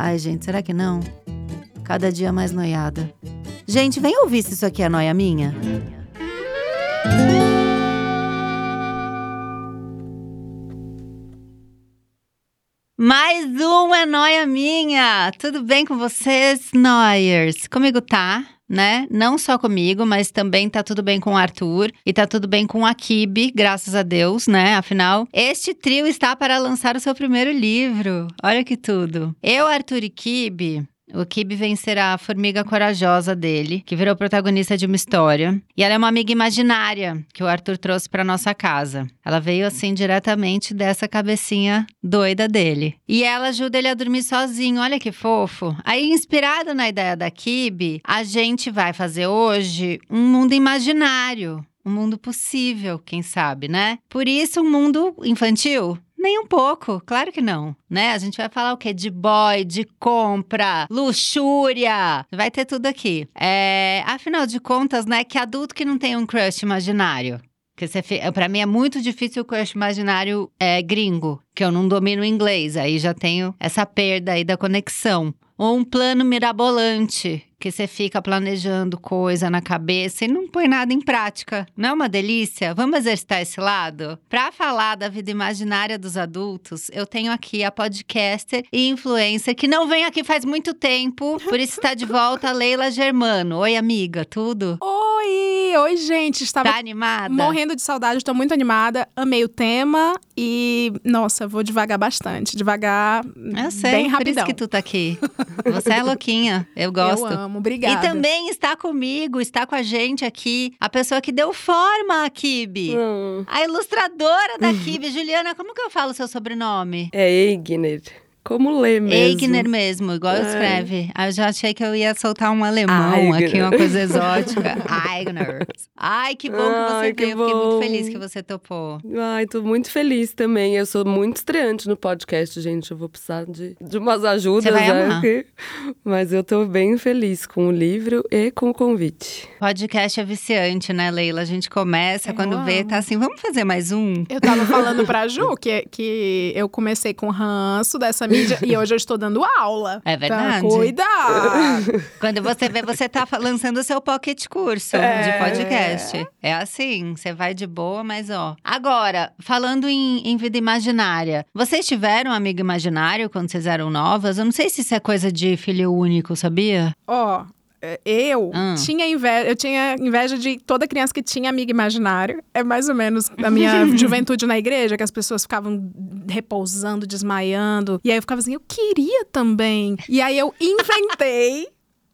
Ai, gente, será que não? Cada dia mais noiada. Gente, vem ouvir se isso aqui é noia minha. Mais um é noia minha! Tudo bem com vocês, noiers? Comigo tá, né? Não só comigo, mas também tá tudo bem com o Arthur e tá tudo bem com a Kibe, graças a Deus, né? Afinal, este trio está para lançar o seu primeiro livro. Olha que tudo. Eu, Arthur e Kibe, o Kibe vencerá a formiga corajosa dele, que virou protagonista de uma história. E ela é uma amiga imaginária que o Arthur trouxe para nossa casa. Ela veio assim diretamente dessa cabecinha doida dele. E ela ajuda ele a dormir sozinho. Olha que fofo. Aí, inspirado na ideia da Kibe, a gente vai fazer hoje um mundo imaginário. Um mundo possível, quem sabe, né? Por isso, um mundo infantil? Nem um pouco, claro que não, né? A gente vai falar o quê? De boy, de compra, luxúria, vai ter tudo aqui. É, afinal de contas, né, que adulto que não tem um crush imaginário? Porque você, pra mim é muito difícil o crush imaginário é, gringo, que eu não domino inglês, aí já tenho essa perda aí da conexão. Ou um plano mirabolante, que você fica planejando coisa na cabeça e não põe nada em prática. Não é uma delícia? Vamos exercitar esse lado? Para falar da vida imaginária dos adultos, eu tenho aqui a podcaster e influencer que não vem aqui faz muito tempo, por isso está de volta a Leila Germano. Oi, amiga, tudo? Oi! Oi, gente! Estava tá animada? morrendo de saudade, estou muito animada. Amei o tema e, nossa, vou devagar bastante. Devagar, eu sei, bem rapidão. por isso que tu tá aqui. Você é louquinha, eu gosto. Eu amo, obrigada. E também está comigo, está com a gente aqui, a pessoa que deu forma à Kibe. Hum. A ilustradora da Kibe. Juliana, como que eu falo seu sobrenome? É Eigner. Como lê mesmo? Eigner mesmo, igual Ai. escreve. Aí eu já achei que eu ia soltar um alemão Eigner. aqui, uma coisa exótica. Eigner. Ai, que bom que você Ai, que veio. Fiquei muito bom. feliz que você topou. Ai, tô muito feliz também. Eu sou muito estreante no podcast, gente. Eu vou precisar de, de umas ajudas, Você vai né? amar. Mas eu tô bem feliz com o livro e com o convite. Podcast é viciante, né, Leila? A gente começa, Eu quando vê, amo. tá assim, vamos fazer mais um? Eu tava falando pra Ju que, que eu comecei com ranço dessa mídia e hoje eu estou dando aula. É verdade. Então, cuidado! Quando você vê, você tá lançando o seu pocket curso É. de podcast. É assim, você vai de boa, mas ó. Agora, falando em, em vida imaginária, vocês tiveram um amigo imaginário quando vocês eram novas? Eu não sei se isso é coisa de filho único, sabia? Ó, eu Hum. tinha inveja, eu tinha inveja de toda criança que tinha amigo imaginário. É mais ou menos a minha juventude na igreja, que as pessoas ficavam repousando, desmaiando. E aí eu ficava assim, eu queria também. E aí eu inventei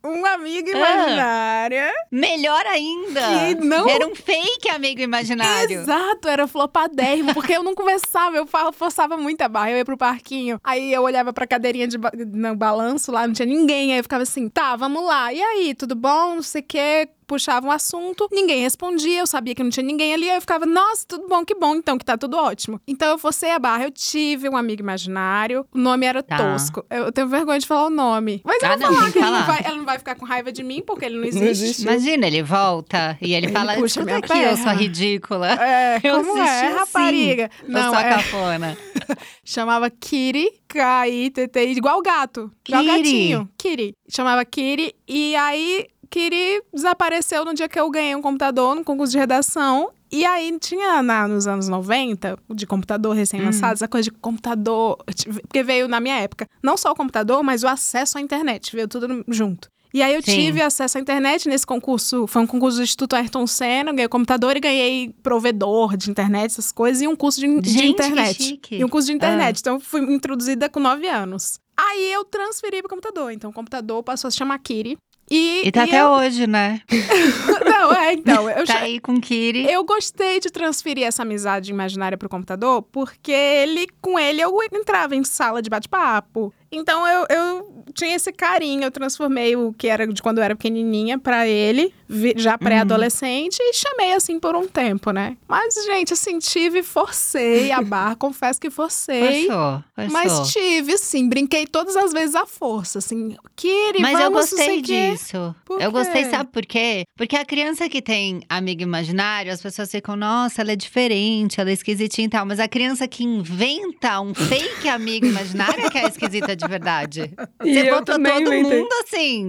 uma amiga Ah. imaginária. Melhor ainda! Que não- Era um fake amigo imaginário. Exato, era flopadérrimo, porque eu não conversava, eu forçava muita barra. Eu ia pro parquinho, aí eu olhava pra cadeirinha de ba no balanço lá, não tinha ninguém. Aí eu ficava assim, tá, vamos lá. E aí, tudo bom? Não sei o quê. Puxava um assunto, ninguém respondia, eu sabia que não tinha ninguém ali, aí eu ficava, nossa, tudo bom, que bom, então, que tá tudo ótimo. Então eu forcei a barra, eu tive um amigo imaginário, o nome era Tá. Tosco. Eu tenho vergonha de falar o nome. Mas eu Ah, vou não, falar que que ele não, falar. vai, ela não vai ficar com raiva de mim, porque ele não Não existe. existe. Imagina, ele volta e ele, Ele fala: puxa minha aqui, eu sou perna." ridícula. É, Eu como é, assim. rapariga? eu Não, sou é, cafona. chamava Kiri, K-I-T-T-I, igual gato. Igual Kiri. gatinho. Kiri. Chamava Kiri. E aí, Kiri desapareceu no dia que eu ganhei um computador no concurso de redação. E aí tinha na- nos anos 90, de computador recém-lançado, Hum. essa coisa de computador. Porque veio na minha época, não só o computador, mas o acesso à internet. Veio tudo junto. E aí eu Sim. tive acesso à internet nesse concurso. Foi um concurso do Instituto Ayrton Senna. Ganhei computador e ganhei provedor de internet, essas coisas, e um curso de, de Gente, que internet. E um curso de Ah. internet. Então, eu fui introduzida com 9 anos. Aí eu transferi pro computador. Então, o computador passou a se chamar Kiri. E, E tá e até eu- hoje, né? Não, é, então. Eu, Tá já- aí com Kiri. eu gostei de transferir essa amizade imaginária pro computador, porque ele, com ele, eu entrava em sala de bate-papo. Então eu, eu tinha esse carinho, eu transformei o que era de quando eu era pequenininha pra ele, já pré-adolescente, e chamei assim por um tempo, né? Mas, gente, assim, tive, forcei a barra, confesso que forcei. Forçou, forçou. Mas tive, sim, brinquei todas as vezes à força, assim, Kiri, Mas eu gostei o disso. Eu gostei, sabe por quê? Porque a criança que tem amigo imaginário, as pessoas ficam, nossa, ela é diferente, ela é esquisitinha e tal. Mas a criança que inventa um fake amigo imaginário é que é esquisita de verdade. E Você botou todo inventei. mundo assim,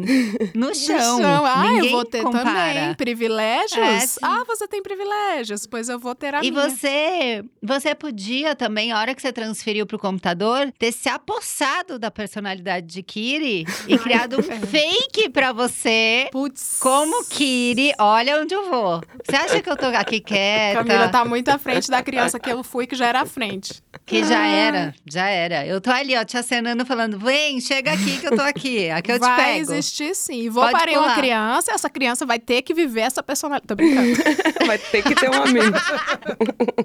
no No chão. chão. Ah, Ninguém eu vou ter compara. também privilégios. É, ah, você tem privilégios, pois eu vou ter a E minha. você, você podia também, a hora que você transferiu pro computador, ter se apossado da personalidade de Kiri e criado um fake pra você. Putz. Como Kiri, olha onde eu vou. Você acha que eu tô aqui quieta? Camila tá muito à frente da criança que eu fui, que já era à frente. Que já era, já era. Eu tô ali, ó, te acenando, falando: vem, chega aqui que eu tô aqui. Aqui eu te vai pego. existir sim. Vou Pode parir uma pular. criança, essa criança vai ter que viver essa personalidade. Tô brincando. Vai ter que ter um amigo.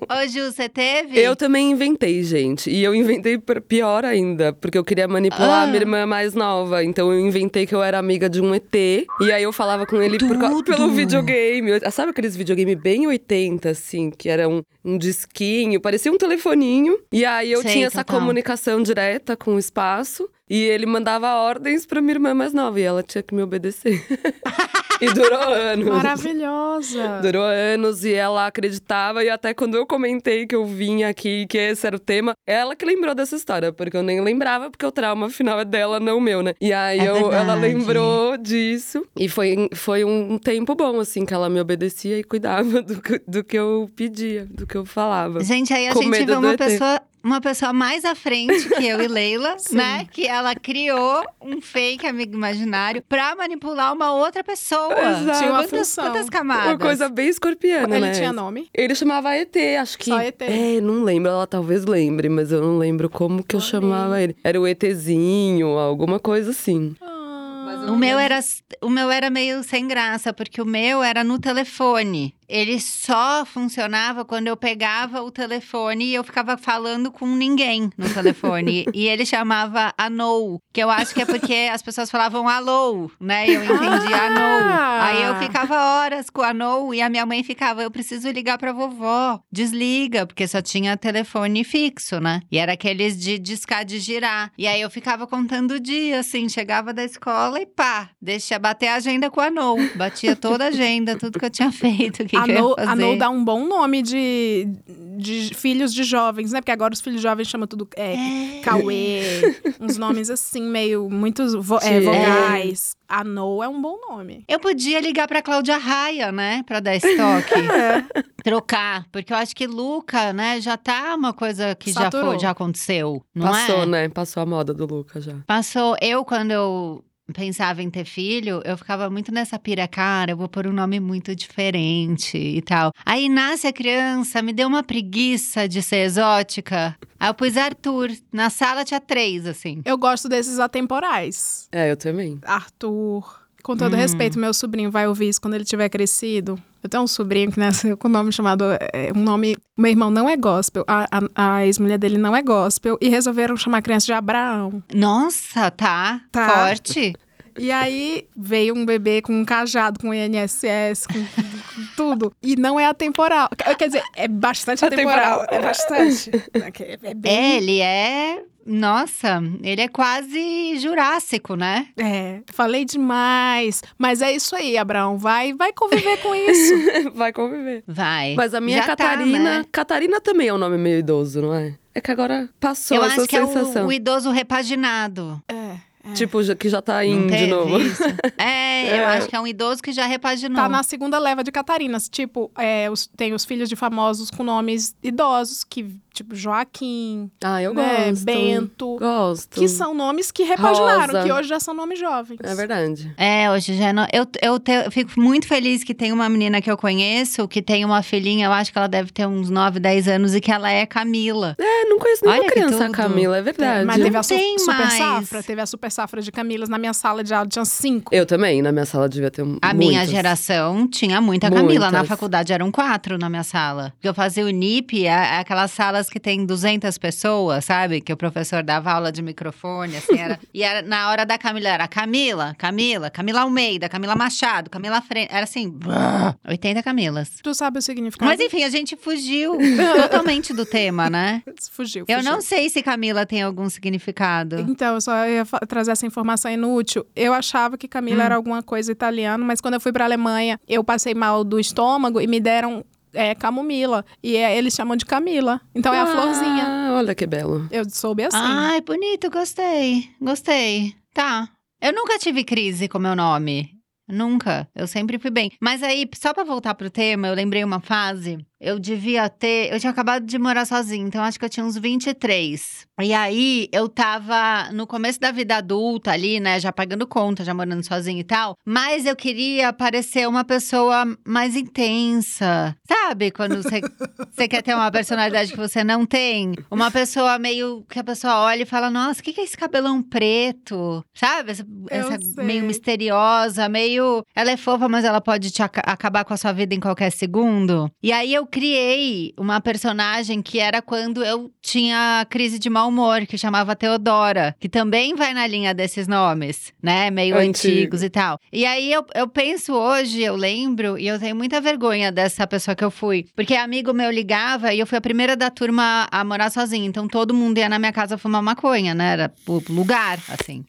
Ô, Ju, você teve? Eu também inventei, gente. E eu inventei pior ainda, porque eu queria manipular Ah. a minha irmã mais nova. Então eu inventei que eu era amiga de um ET. E aí eu falava com ele por cau- Tudo! Videogame. Sabe aqueles videogame bem 80, assim, que era um, disquinho, parecia um telefoninho. E aí eu Sei, tinha essa total. comunicação direta com o espaço. E ele mandava ordens pra minha irmã mais nova. E ela tinha que me obedecer. e durou anos. Maravilhosa. Durou anos e ela acreditava. E até quando eu comentei que eu vinha aqui, que esse era o tema, ela que lembrou dessa história, porque eu nem lembrava, porque o trauma final é dela, não o meu, né? E aí É eu- ela lembrou disso. E foi, foi um tempo bom, assim, que ela me obedecia e cuidava do, que- do que eu pedia, do que eu falava. Gente, aí a Com gente vê uma ET. pessoa, uma pessoa mais à frente que eu e Leila, né? Que ela criou um fake amigo imaginário pra manipular uma outra pessoa. Exato. Tinha uma quantas, quantas camadas? Uma coisa bem escorpiana, Ele né? tinha nome? Ele chamava ET, acho que. Só ET. É, não lembro, ela talvez lembre, mas eu não lembro como que eu chamava ele. Era o ETzinho, alguma coisa assim. Ah. O meu, era, o meu era meio sem graça, porque o meu era no telefone. Ele só funcionava quando eu pegava o telefone e eu ficava falando com ninguém no telefone. e ele chamava Anou, que eu acho que é porque as pessoas falavam alô, né? E eu entendi Ah! Anou. Aí eu ficava horas com Anou e a minha mãe ficava, eu preciso ligar pra vovó. Desliga, porque só tinha telefone fixo, né? E era aqueles de discar de girar. E aí eu ficava contando o dia, assim, chegava da escola e pá, deixa bater a agenda com Anou. Batia toda a agenda, tudo que eu tinha feito, que, A que eu ia No, fazer. a No dá um bom nome de, de filhos de jovens, né? Porque agora os filhos jovens chamam tudo é, É. Cauê, uns nomes assim, meio muitos vo- é, vogais. A No é um bom nome. Eu podia ligar pra Cláudia Raia, né? Pra dar estoque. É. trocar. Porque eu acho que Luca, né, já tá uma coisa que já, foi, já aconteceu. Não Passou, é? né? Passou a moda do Luca já. Passou. Eu, quando eu pensava em ter filho, eu ficava muito nessa pira, cara, eu vou pôr um nome muito diferente e tal. Aí nasce a criança, me deu uma preguiça de ser exótica. Aí eu pus Arthur. Na sala tinha três, assim. Eu gosto desses atemporais. É, eu também. Arthur. Com todo Hum. respeito, meu sobrinho vai ouvir isso quando ele tiver crescido. Eu tenho um sobrinho que nasceu com um nome chamado. é, um nome. Meu irmão não é gospel. A, a, a ex-mulher dele não é gospel. E resolveram chamar a criança de Abraão. Nossa, tá. Tá. Forte. E aí veio um bebê com um cajado, com INSS, com, com tudo. E não é atemporal. Quer dizer, é bastante atemporal. Atemporal. É bastante. É É, bem. ele é. Nossa, ele é quase jurássico, né? É, falei demais. Mas é isso aí, Abraão. Vai, vai conviver com isso. Vai conviver. Vai. Mas a minha Já tá, Catarina. né? Catarina também é um nome meio idoso, não é? É que agora passou Eu essa acho que é sensação. o, o idoso repaginado. É. é. Tipo, que já tá indo de novo. isso? É, eu É. acho que é um idoso que já repaginou. Tá na segunda leva de Catarinas. Tipo, é, os- tem os filhos de famosos com nomes idosos, que, tipo, Joaquim, Ah, eu né, gosto. Bento. Gosto. Que são nomes que repaginaram, Rosa. que hoje já são nomes jovens. É verdade. É, hoje já não. Eu, eu, te- eu fico muito feliz que tem uma menina que eu conheço, que tem uma filhinha, eu acho que ela deve ter uns 9, 10 anos, e que ela é Camila. É, não conheço nenhuma Olha criança. Camila, é verdade. Mas teve a su- super mais. safra. Teve a super safra de Camilas na minha sala de aula. Tinha cinco. Eu também, na minha sala devia ter A minha muitas. geração tinha muita Camila. Na Muitas. faculdade eram quatro na minha sala. Porque eu fazia o NIP, é, é aquelas salas que tem 200 pessoas, sabe? Que o professor dava aula de microfone, assim, era. e era, na hora da Camila era Camila, Camila, Camila Almeida, Camila Machado, Camila Frente. Era assim, 80 Camilas. Tu sabe o significado? Mas enfim, a gente fugiu totalmente do tema, né? Fugiu, Eu fugiu. não sei se Camila tem algum significado. Então, eu só ia fa- trazer essa informação inútil. Eu achava que Camila Hum. era alguma coisa italiana, mas quando eu fui pra Alemanha, eu passei mal do estômago e me deram é, camomila. E é, eles chamam de Camila. Então é a florzinha. Ah, olha que belo. Eu soube assim. Ai, bonito, gostei. Gostei. Tá. Eu nunca tive crise com meu nome. Nunca. Eu sempre fui bem. Mas aí, só pra voltar pro tema, eu lembrei uma fase. Eu devia ter. Eu tinha acabado de morar sozinha, então acho que eu tinha uns 23. E aí, eu tava no começo da vida adulta ali, né? Já pagando conta, já morando sozinha e tal. Mas eu queria parecer uma pessoa mais intensa. Sabe? Quando você quer ter uma personalidade que você não tem? Uma pessoa meio que a pessoa olha e fala: Nossa, o que, que é esse cabelão preto? Sabe? Essa, essa meio misteriosa, meio. Ela é fofa, mas ela pode te aca- acabar com a sua vida em qualquer segundo. E aí eu criei uma personagem que era quando eu tinha crise de mau humor, que chamava Teodora, que também vai na linha desses nomes, né? Meio Antigo. antigos e tal. E aí eu, eu penso hoje, eu lembro, e eu tenho muita vergonha dessa pessoa que eu fui. Porque amigo meu ligava e eu fui a primeira da turma a morar sozinha. Então todo mundo ia na minha casa fumar maconha, né? Era o lugar, assim.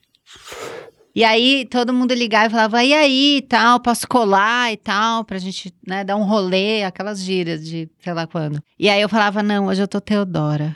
E aí, todo mundo ligava e falava, e aí, e tal, posso colar e tal, pra gente, né, dar um rolê, aquelas gírias de sei lá quando. E aí eu falava, não, hoje eu tô Teodora.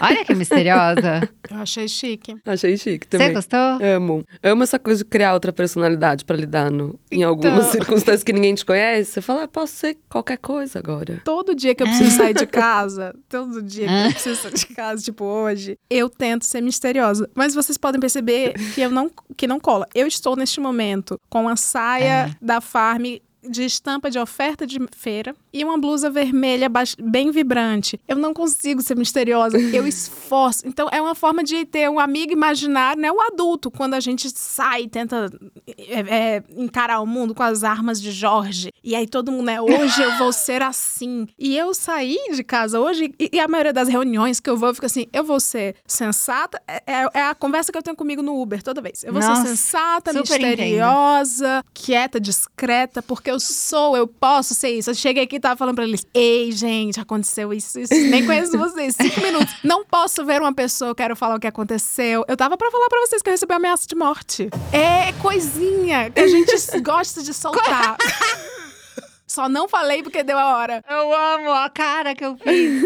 Olha que misteriosa. Eu achei chique. Achei chique Você também. gostou? Amo. Amo essa coisa de criar outra personalidade pra lidar no, em algumas Então. circunstâncias que ninguém te conhece. Você fala, ah, posso ser qualquer coisa agora. Todo dia que eu preciso sair de casa, todo dia que eu preciso sair de casa, tipo hoje, eu tento ser misteriosa. Mas vocês podem perceber que eu não que não cola. Eu estou neste momento com a saia da Farm de estampa de oferta de feira e uma blusa vermelha bem vibrante. Eu não consigo ser misteriosa, eu esforço. Então é uma forma de ter um amigo imaginário, né? O adulto, quando a gente sai e tenta é, é, encarar o mundo com as armas de Jorge. E aí todo mundo, né? Hoje eu vou ser assim. E eu saí de casa hoje e, e a maioria das reuniões que eu vou, eu fico assim: eu vou ser sensata. É, é- é a conversa que eu tenho comigo no Uber toda vez. Eu vou Nossa, ser sensata, misteriosa, quieta, discreta, porque eu sou, eu posso ser isso. Eu cheguei aqui e tava falando pra eles: ei, gente, aconteceu isso, isso. Nem conheço vocês. Cinco minutos. Não posso ver uma pessoa, eu quero falar o que aconteceu. Eu tava pra falar pra vocês que eu recebi ameaça de morte. É coisinha que a gente gosta de soltar. Só não falei porque deu a hora. Eu amo a cara que eu fiz.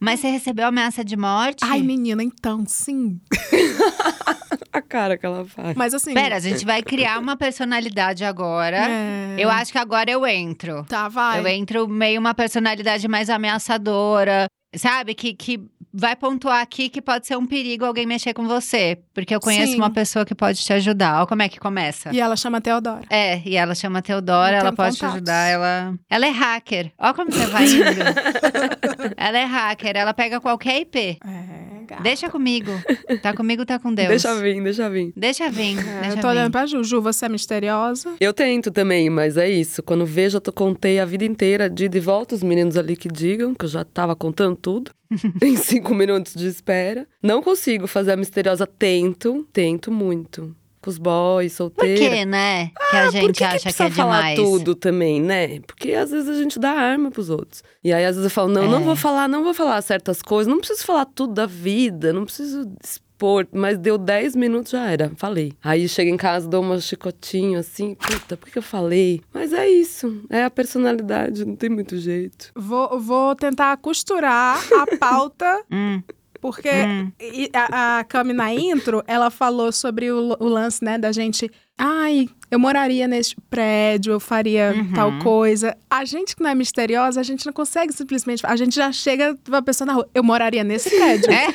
Mas você recebeu ameaça de morte? Ai, menina, então, sim. A cara que ela faz. Mas assim. Pera, a gente vai criar uma personalidade agora. é... Eu acho que agora eu entro. Tá, vai. Eu entro meio uma personalidade mais ameaçadora, sabe? Que, que vai pontuar aqui que pode ser um perigo alguém mexer com você. Porque eu conheço Sim. uma pessoa que pode te ajudar. Olha como é que começa. E ela chama Teodora. É, e ela chama Teodora, ela pode te contatos. ajudar, ela... Ela é hacker. Olha como você vai indo. ela é hacker, ela pega qualquer IP. É, gata. Deixa comigo. Tá comigo, tá com Deus. Deixa vir, deixa vir. Deixa vir, É, deixa eu tô olhando vir. pra Juju, você é misteriosa. Eu tento também, mas é isso. Quando vejo, eu tô- contei a vida inteira de ida e volta, os meninos ali que digam, que eu já tava contando tudo. em cinco minutos de espera. Não consigo fazer a misteriosa. Tento, tento muito. Com os boys, Por solteira. que, né? Que a Ah, Por gente que que acha que, precisa é falar demais. tudo também, né? Porque às vezes a gente dá arma pros outros. E aí às vezes eu falo, não, não É. vou falar, não vou falar certas coisas, não preciso falar tudo da vida, não preciso expor. Mas deu 10 minutos, já era, falei. Aí chego em casa, dou uma chicotinho assim, puta, por que eu falei? Mas é isso, é a personalidade, não tem muito jeito. Vou, vou tentar costurar a pauta, Hum, porque Hum. a, a Cami na intro, ela falou sobre o, o lance, né, da gente. Ai, eu moraria neste prédio, eu faria Uhum. tal coisa. A gente que não é misteriosa, a gente não consegue simplesmente. A gente já chega pra pessoa na rua, eu moraria nesse prédio. É?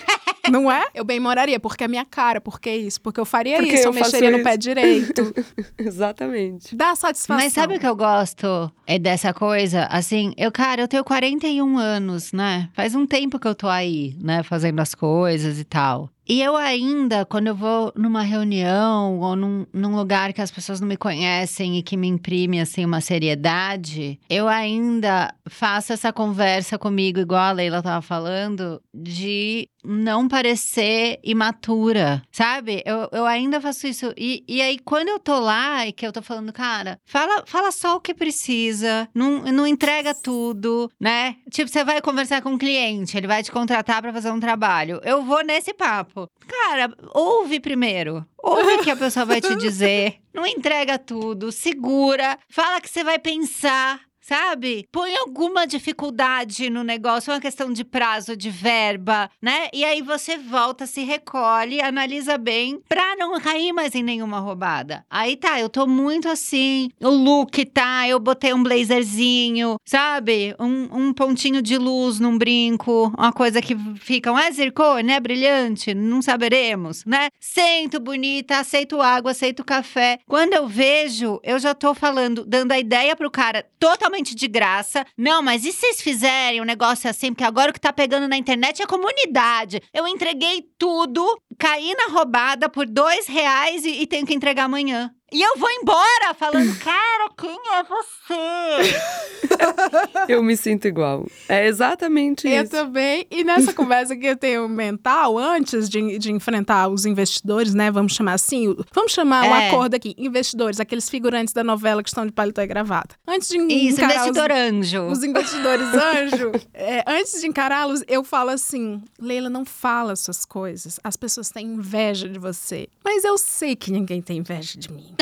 Não é? Eu bem moraria, porque é minha cara, porque isso, porque eu faria Porque isso, eu, eu mexeria no isso. pé direito. Exatamente. Dá satisfação. Mas sabe o que eu gosto é dessa coisa? Assim, eu, cara, eu tenho 41 anos, né? Faz um tempo que eu tô aí, né? Fazendo as coisas e tal. E eu ainda, quando eu vou numa reunião ou num, num lugar que as pessoas não me conhecem e que me imprime, assim, uma seriedade, eu ainda faço essa conversa comigo, igual a Leila tava falando, de não parecer imatura, sabe? Eu, eu ainda faço isso. E, e aí, quando eu tô lá e que eu tô falando, cara, fala, fala só o que precisa, não, não entrega tudo, né? Tipo, você vai conversar com um cliente, ele vai te contratar pra fazer um trabalho. Eu vou nesse papo. Cara, ouve primeiro. Ouve o que a pessoa vai te dizer. Não entrega tudo, segura, fala que você vai pensar. Sabe? Põe alguma dificuldade no negócio, uma questão de prazo, de verba, né? E aí você volta, se recolhe, analisa bem pra não cair mais em nenhuma roubada. Aí tá, eu tô muito assim. O look tá, eu botei um blazerzinho, sabe? Um, um pontinho de luz num brinco, uma coisa que fica, um é zircone, é brilhante, não saberemos, né? Sento bonita, aceito água, aceito café. Quando eu vejo, eu já tô falando, dando a ideia pro cara totalmente de graça. Não, mas e se vocês fizerem um negócio assim? Porque agora o que tá pegando na internet é comunidade. Eu entreguei tudo, caí na roubada por dois reais e, e tenho que entregar amanhã. E eu vou embora falando, cara, quem é você? Eu me sinto igual. É exatamente Eu isso. também. E nessa conversa que eu tenho mental, antes de, de enfrentar os investidores, né? Vamos chamar assim. Vamos chamar o É. acordo aqui. Investidores, aqueles figurantes da novela que estão de paletó e gravata. Antes de Isso, encarar os- investidor anjo. os investidores anjo, é, antes de encará-los, eu falo assim: Leila, não fala essas coisas. As pessoas têm inveja de você. Mas eu sei que ninguém tem inveja de mim.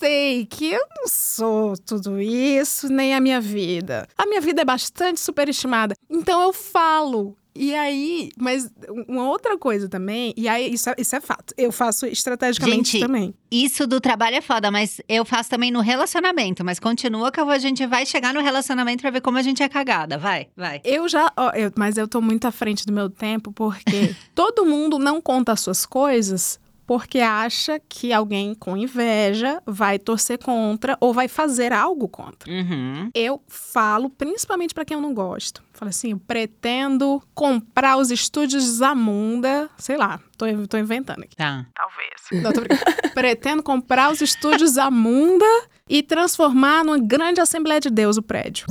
Sei que eu não sou tudo isso, nem a minha vida. A minha vida é bastante superestimada. Então eu falo. E aí, mas uma outra coisa também, e aí isso é, isso é fato. Eu faço estrategicamente Gente, também. Isso do trabalho é foda, mas eu faço também no relacionamento. Mas continua que a gente vai chegar no relacionamento pra ver como a gente é cagada. Vai, vai. Eu já, ó, eu- mas eu tô muito à frente do meu tempo porque todo mundo não conta as suas coisas porque acha que alguém com inveja vai torcer contra ou vai fazer algo contra. Uhum. Eu falo, principalmente pra quem eu não gosto. Falo assim, eu pretendo comprar os estúdios Zamunda, sei lá, tô, tô inventando aqui. Tá. Talvez. Não, tô brincando. pretendo comprar os estúdios Zamunda e transformar numa grande Assembleia de Deus o prédio.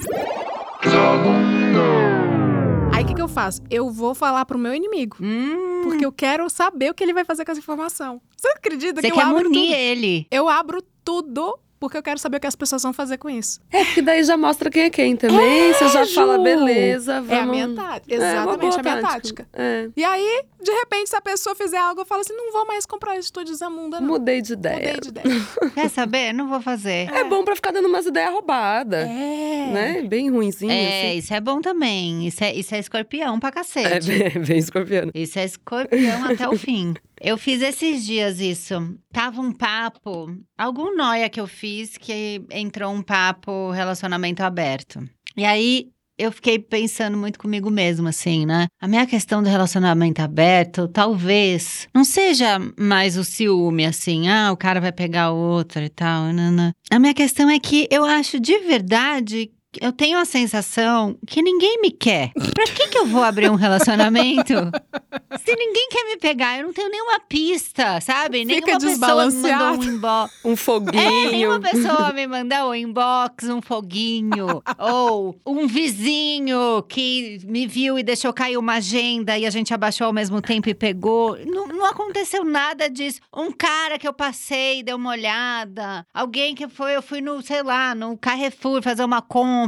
Aí o que, que eu faço? Eu vou falar pro meu inimigo. Hum, Porque eu quero saber o que ele vai fazer com essa informação. Você acredita você que eu abro munir tudo? ele. Eu abro tudo porque eu quero saber o que as pessoas vão fazer com isso. É, porque daí já mostra quem é quem também. você já Ju! fala, beleza, vamos... É a minha tática. É, Exatamente boa a minha tática. É. E aí, de repente, se a pessoa fizer algo, eu falo assim: não vou mais comprar estúdio Zamunda, não. Mudei de ideia. Mudei de ideia. Quer saber? Não vou fazer. É bom pra ficar dando umas ideias roubadas. É. Né? Bem ruimzinho, É, assim. isso é bom também. Isso é, isso é escorpião pra É cacete. bem, bem escorpiano. Isso é escorpião até o fim. Eu fiz esses dias isso. Tava um papo, algum noia que eu fiz que entrou um papo relacionamento aberto. E aí eu fiquei pensando muito comigo mesma, assim, né? A minha questão do relacionamento aberto, talvez não seja mais o ciúme, assim, ah, o cara vai pegar outra e tal. nanã. A minha questão é que eu acho de verdade. Eu tenho a sensação que ninguém me quer. Pra que, que eu vou abrir um relacionamento se ninguém quer me pegar, eu não tenho nenhuma pista, sabe? Fica nenhuma pessoa me mandou um inbox. Um É, foguinho. nenhuma pessoa me mandou um inbox, um foguinho. ou um vizinho que me viu e deixou cair uma agenda e a gente abaixou ao mesmo tempo e pegou. Não, não aconteceu nada disso. Um cara que eu passei, deu uma olhada. Alguém que foi, eu fui no, sei lá, no Carrefour fazer uma compra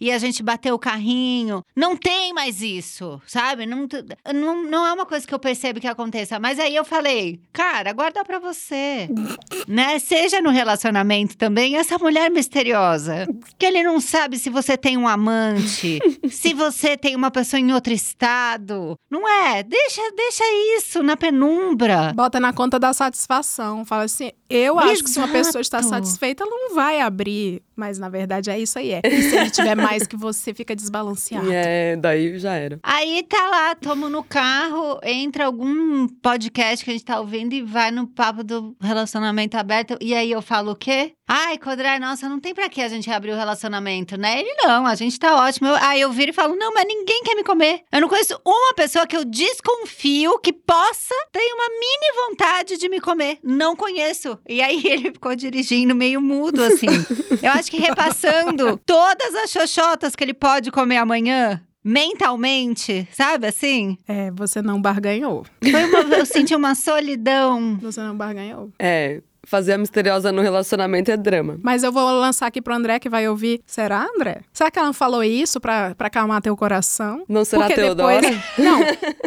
e a gente bateu o carrinho. Não tem mais isso, sabe? Não, não, não é uma coisa que eu percebo que aconteça. Mas aí eu falei, cara, guarda pra você. né? Seja no relacionamento também, essa mulher misteriosa. Que ele não sabe se você tem um amante, se você tem uma pessoa em outro estado. Não é? Deixa, deixa isso na penumbra. Bota na conta da satisfação. Fala assim: eu acho que se uma pessoa está Exato. satisfeita, ela não vai abrir. Mas na verdade é isso aí. É. E Se ele tiver mais que você, fica desbalanceado. É, daí já era. Aí tá lá, tamo no carro, entra algum podcast que a gente tá ouvindo e vai no papo do relacionamento aberto. E aí eu falo o quê? Ai, Codré, nossa, não tem pra que a gente abrir o relacionamento, né? Ele não, a gente tá ótimo. Eu- aí eu viro e falo, não, mas ninguém quer me comer. Eu não conheço uma pessoa que eu desconfio que possa ter uma mini vontade de me comer. Não conheço. E aí ele ficou dirigindo meio mudo, assim. eu acho que repassando todas as xoxotas que ele pode comer amanhã. Mentalmente, sabe assim? É, você não barganhou. Foi uma- eu senti uma solidão. Você não barganhou. É, fazer a misteriosa no relacionamento é drama. Mas eu vou lançar aqui pro André que vai ouvir. Será, André? Será que ela não falou isso pra, pra acalmar teu coração? Não será Porque Teodora? depois. Não,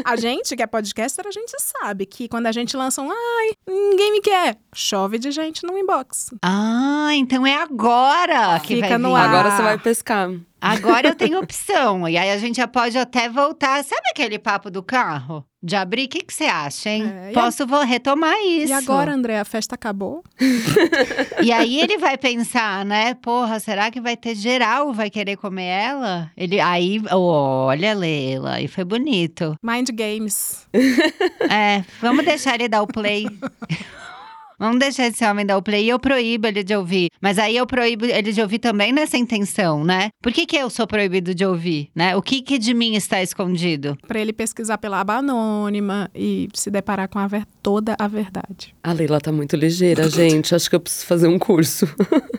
a gente que é podcaster, a gente sabe que quando a gente lança um ai, ninguém me quer. Chove de gente no inbox. Ah, então é agora que Fica vai no vir. ar. Agora você vai pescar. Agora eu tenho opção. E aí a gente já pode até voltar. Sabe aquele papo do carro? De abrir? O que que você acha, hein? É, Posso vou retomar isso. E agora, André, a festa acabou? E aí ele vai pensar, né? Porra, será que vai ter geral vai querer comer ela? Ele aí, olha, Leila, e foi bonito. Mind Games. É, vamos deixar ele dar o play. Vamos deixar esse homem dar o play e eu proíbo ele de ouvir. Mas aí eu proíbo ele de ouvir também nessa intenção, né? Por que, que eu sou proibido de ouvir, né? O que, que de mim está escondido? Pra ele pesquisar pela aba anônima e se deparar com a ver- toda a verdade. A Leila tá muito ligeira, gente. Acho que eu preciso fazer um curso.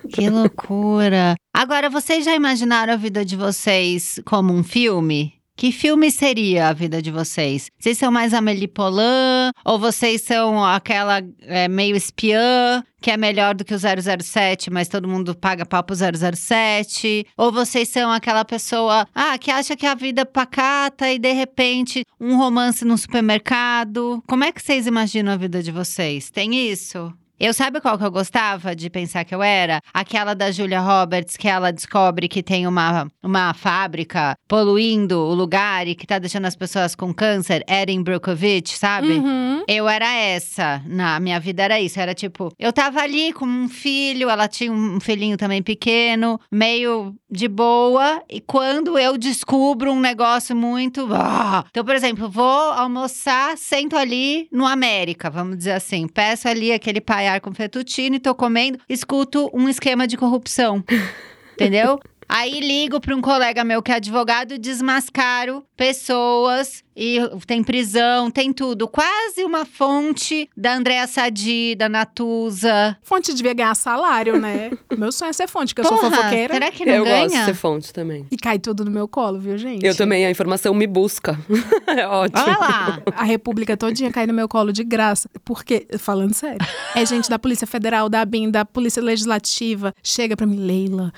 Que loucura. Agora, vocês já imaginaram a vida de vocês como um filme? Que filme seria a vida de vocês? Vocês são mais Amélie Poulain? Ou vocês são aquela é, meio espiã, que é melhor do que o 007, mas todo mundo paga pau pro 007? Ou vocês são aquela pessoa, ah, que acha que a vida é pacata e de repente um romance no supermercado? Como é que vocês imaginam a vida de vocês? Tem isso? Eu sabe qual que eu gostava de pensar que eu era? Aquela da Julia Roberts, que ela descobre que tem uma, uma fábrica poluindo o lugar e que tá deixando as pessoas com câncer, Erin Brockovich, sabe? Uhum. Eu era essa, na minha vida era isso, era tipo, eu tava ali com um filho, ela tinha um filhinho também pequeno, meio de boa, e quando eu descubro um negócio muito, ah! então por exemplo, vou almoçar, sento ali no América, vamos dizer assim, peço ali aquele paiar com fettuccine, tô comendo, escuto um esquema de corrupção, entendeu? Aí ligo para um colega meu que é advogado, desmascaro pessoas e tem prisão, tem tudo. Quase uma fonte da Andréa Sadi, da Natuza. Fonte devia ganhar salário, né? Meu sonho é ser fonte, porque eu sou fofoqueira. será que não eu ganha? gosto de ser fonte também. E cai tudo no meu colo, viu, gente? Eu também, a informação me busca. é ótimo. Olha lá. A República todinha cai no meu colo de graça. Porque, falando sério, é gente da Polícia Federal, da ABIN, da Polícia Legislativa. Chega pra mim, Leila.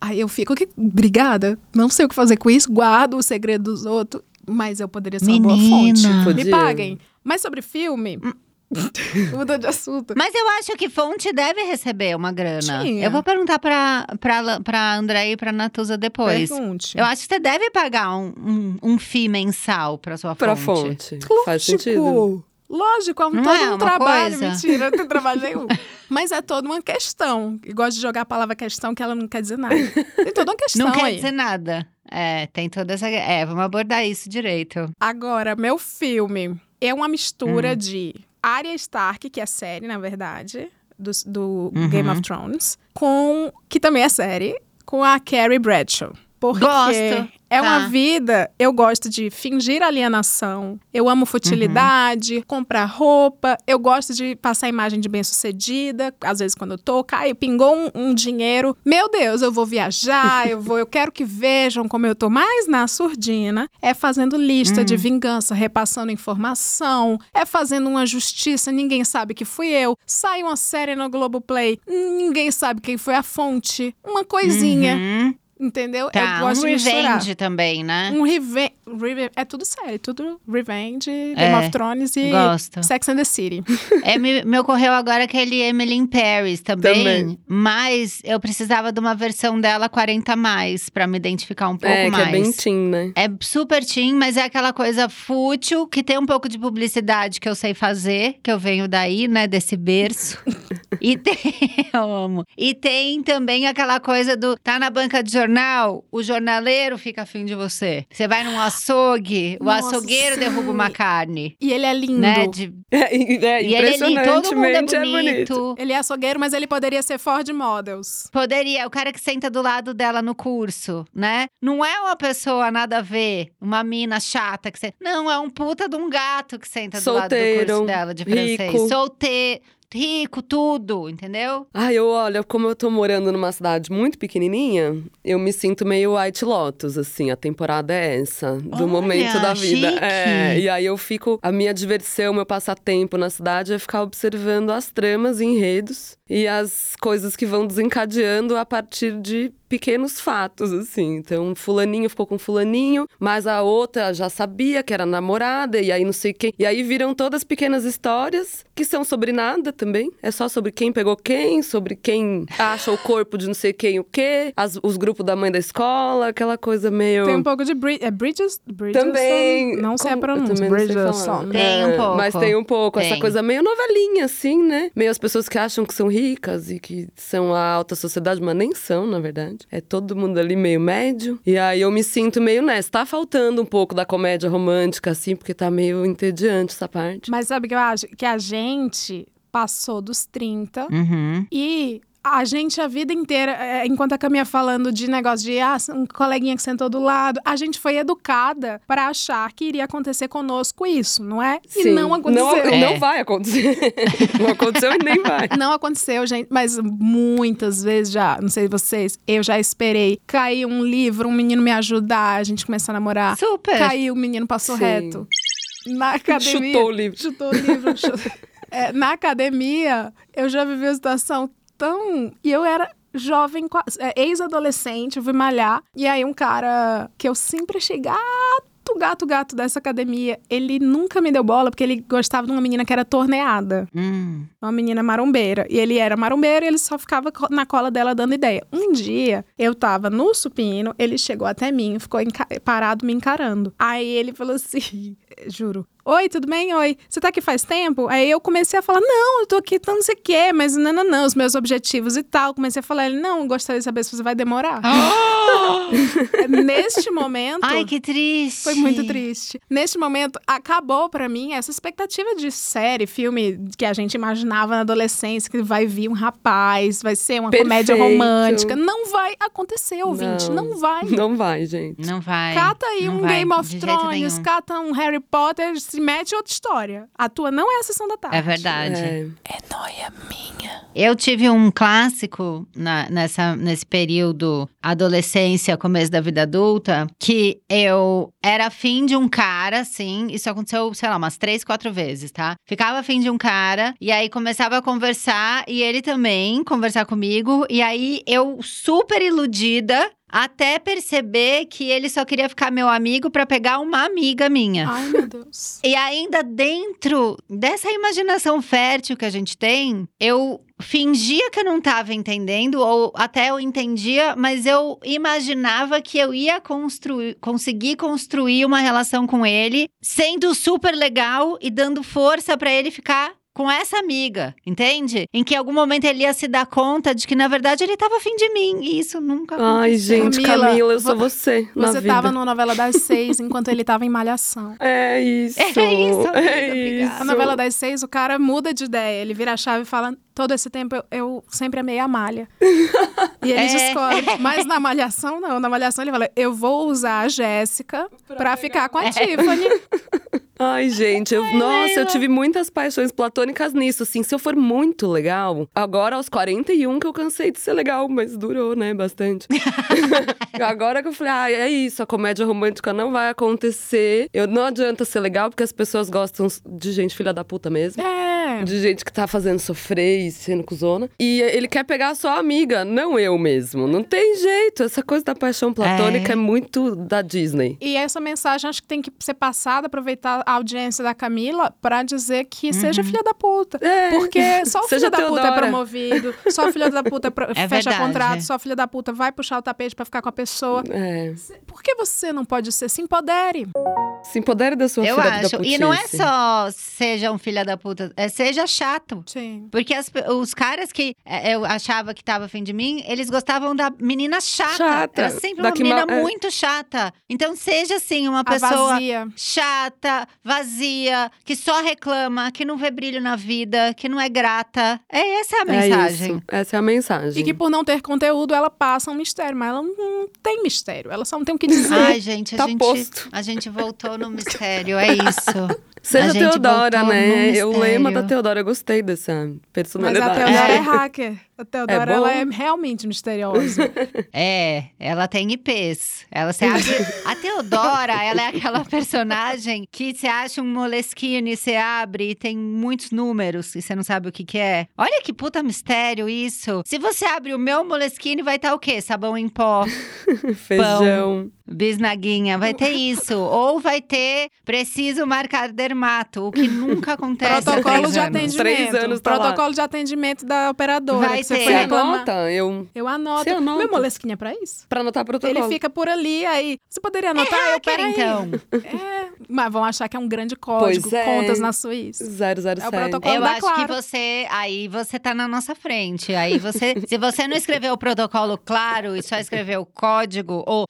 Aí eu fico, que, obrigada. Não sei o que fazer com isso. Guardo o segredo dos outros. Mas eu poderia ser uma boa fonte. Menina. Me Podia. paguem. Mas sobre filme... Muda de assunto. Mas eu acho que fonte deve receber uma grana. Tinha. Eu vou perguntar pra, pra, pra André e pra Natuza depois. Pergunte. Eu acho que você deve pagar um, um, um FII mensal pra sua Pra fonte. fonte. Faz sentido. Lógico. É um, Não todo é um trabalho. coisa? Mentira, não tem trabalho nenhum. Mas é toda uma questão. E gosto de jogar a palavra questão, que ela não quer dizer nada. Tem toda uma questão Não quer aí. dizer nada. É, tem toda essa. É, vamos abordar isso direito. Agora, meu filme é uma mistura Hum. de Arya Stark, que é série, na verdade, do, do Uhum. Game of Thrones, com. que também é série, com a Carrie Bradshaw. Porque Gosto. é Tá. uma vida. Eu gosto de fingir alienação. Eu amo futilidade, Uhum. comprar roupa. Eu gosto de passar a imagem de bem-sucedida. Às vezes, quando eu tô, cai, pingou um, um dinheiro. Meu Deus, eu vou viajar, eu vou, eu quero que vejam como eu tô. Mas na surdina é fazendo lista Hum. de vingança, repassando informação, é fazendo uma justiça, ninguém sabe que fui eu. Sai uma série no Globoplay, ninguém sabe quem foi a fonte. Uma coisinha. Uhum. Entendeu? Tá, eu gosto um de misturar. revenge também, né? Um revenge. É tudo sério, tudo revenge, Game É, of Thrones e Gosto. Sex and the City. É, me, me ocorreu agora aquele Emily in Paris também, Também. mas eu precisava de uma versão dela 40 a mais pra me identificar um pouco é, mais. que é bem teen, né? É super teen, mas é aquela coisa fútil, que tem um pouco de publicidade que eu sei fazer, que eu venho daí, né, desse berço. e tem, eu amo. E tem também aquela coisa do, tá na banca de jornal, o jornaleiro fica afim de você. Você vai num açougue, o Nossa, açougueiro sim. derruba uma carne. E ele é lindo. Né? De, É, e- é e ele é lindo, todo mundo é é bonito. bonito. Ele é açougueiro, mas ele poderia ser Ford Models. Poderia, o cara que senta do lado dela no curso, né? Não é uma pessoa nada a ver, uma mina chata que você. Não, é um puta de um gato que senta do lado do Solteiro, curso dela de francês. rico. Solteiro, rico, tudo, entendeu? Ai, eu olha, como eu tô morando numa cidade muito pequenininha, eu me sinto meio White Lotus, assim, a temporada é essa, do Olha, momento da vida. chique. É, e aí eu fico, a minha diversão, meu passatempo na cidade é ficar observando as tramas e enredos e as coisas que vão desencadeando a partir de pequenos fatos, assim. Então, fulaninho ficou com fulaninho, mas a outra já sabia que era namorada, e aí não sei quem. E aí viram todas pequenas histórias que são sobre nada também. É só sobre quem pegou quem, sobre quem acha o corpo de não sei quem o quê, as- os grupos da mãe da escola, aquela coisa meio. Tem um pouco de Bri é Bridges, Bridgerton? Também. Não sei a Como- eu pronúncia. falar. Tem um É, pouco. Mas tem um pouco. Essa Tem. coisa meio novelinha, assim, né? Meio as pessoas que acham que são ricas e que são a alta sociedade, mas nem são, na verdade. É todo mundo ali meio médio. E aí eu me sinto meio nessa. Tá faltando um pouco da comédia romântica, assim, porque tá meio entediante essa parte. Mas sabe o que eu acho? Que a gente passou dos 30 Uhum. e a gente a vida inteira, é, enquanto a Caminha falando de negócio de ah, um coleguinha que sentou do lado, a gente foi educada para achar que iria acontecer conosco isso, não é? E Sim. não aconteceu. Não, É. não vai acontecer. não aconteceu e nem vai. Não aconteceu, gente, mas muitas vezes já, não sei vocês, eu já esperei cair um livro, um menino me ajudar, a gente começar a namorar. Super. Caiu, o menino passou Sim. reto. Na academia. Chutou o livro. Chutou o livro. chu- É, na academia, eu já vivi uma situação tão. E eu era jovem, é, ex-adolescente, eu fui malhar. E aí, um cara que eu sempre achei gato, gato, gato dessa academia, ele nunca me deu bola porque ele gostava de uma menina que era torneada. Hum. Uma menina marombeira. E ele era marombeiro e ele só ficava na cola dela dando ideia. Um dia, eu tava no supino, ele chegou até mim, ficou parado me encarando. Aí ele falou assim, juro. Oi, tudo bem? Oi. Você tá aqui faz tempo? Aí eu comecei a falar, não, eu tô aqui, então não sei o quê, mas não, não, não, os meus objetivos e tal. Comecei a falar, ele, não, gostaria de saber se você vai demorar. Neste momento. Ai, que triste. Foi muito triste. Neste momento, acabou pra mim essa expectativa de série, filme que a gente imaginava na adolescência, que vai vir um rapaz, vai ser uma comédia Perfeito. romântica. Não vai acontecer, ouvinte. Não, vai. Não vai, gente. Não vai. Cata aí não um vai, Game of Thrones, cata um Harry Potter, se mete outra história. A tua não é a sessão da tarde. É verdade. É. É noia minha. Eu tive um clássico na- nessa, nesse período adolescência, começo da vida adulta, que eu era afim de um cara, assim, isso aconteceu, sei lá, umas três, quatro vezes, tá? Ficava afim de um cara, e aí começava a conversar, e ele também conversar comigo, e aí eu super iludida. Até perceber que ele só queria ficar meu amigo pra pegar uma amiga minha. Ai, meu Deus. E ainda dentro dessa imaginação fértil que a gente tem, eu fingia que eu não estava entendendo, ou até eu entendia, mas eu imaginava que eu ia construir, conseguir construir uma relação com ele, sendo super legal e dando força para ele ficar. Com essa amiga, entende? Em que em algum momento ele ia se dar conta de que, na verdade, ele estava afim de mim. E isso nunca Ai, aconteceu. gente, Camila, Camila, eu sou vo- você. na Você vida. tava numa novela das seis enquanto ele tava em Malhação. É isso. É isso, amiga, É isso. A novela das seis, o cara muda de ideia. Ele vira a chave e fala: todo esse tempo eu, eu sempre amei a malha. e ele É. descobre. Mas na malhação, não. Na malhação, ele fala: eu vou usar a Jéssica pra, ficar com a Tiffany. Ai, gente, eu, nossa, eu tive muitas paixões platônicas nisso, assim, se eu for muito legal, agora aos 41 que eu cansei de ser legal, mas durou, né, bastante. agora que eu falei, ah, é isso, a comédia romântica não vai acontecer, eu não adianta ser legal porque as pessoas gostam de gente filha da puta mesmo. É. É. de gente que tá fazendo sofrer e sendo cuzona. E ele quer pegar só a amiga, não eu mesmo. Não tem jeito. Essa coisa da paixão platônica É. é, muito da Disney. E essa mensagem acho que tem que ser passada, aproveitar a audiência da Camila pra dizer que seja filha da puta. É. Porque só o filho da puta é promovido, só o filho da puta é pro- É fecha verdade. contrato, só o filho da puta vai puxar o tapete pra ficar com a pessoa. É. Por que você não pode ser? Se empodere. Se empodere da sua Eu filha acho. da E não é putice. só seja um filho da puta, é seja chato. Sim. Porque as os caras que é, eu achava que tava afim de mim, eles gostavam da menina chata. Chata. Era sempre Da uma menina mal- é. muito chata. Então seja assim, uma A pessoa vazia. chata, vazia, que só reclama, que não vê brilho na vida, que não é grata. É essa a É mensagem. isso. Essa é a mensagem. E que por não ter conteúdo, ela passa um mistério. Mas ela não tem mistério. Ela só não tem o que dizer. Ai, gente, a Tá gente, posto. a gente voltou no mistério, é isso. Seja a gente Teodora, voltou né? num O lema da mistério. Teodora, eu gostei dessa Mas a personalidade. Teodora é, É. hacker. A Teodora, É ela é realmente misteriosa. É, ela tem IPs. Ela se abre. A Teodora, ela é aquela personagem que você acha um Moleskine, você abre e tem muitos números e você não sabe o que, que é. Olha que puta mistério isso. Se você abre o meu Moleskine, vai estar o quê? Sabão em pó, Feijão. bisnaguinha, vai ter isso. Ou vai ter preciso marcar dermato, o que nunca acontece. Protocolo três de anos. atendimento. Três anos tá lá. Protocolo de atendimento da operadora. Vai você foi anota? Eu... Eu anoto. Você anota? Meu molesquinho é pra isso. Pra anotar protocolo. Ele fica por ali, aí. Você poderia anotar? eu, Hacker, peraí. então. É, mas vão achar que é um grande código, Pois é. contas na Suíça. 007. É o protocolo. Eu da acho Claro. que você, aí você tá na nossa frente. Aí você, se você não escreveu o protocolo claro e só escreveu o código ou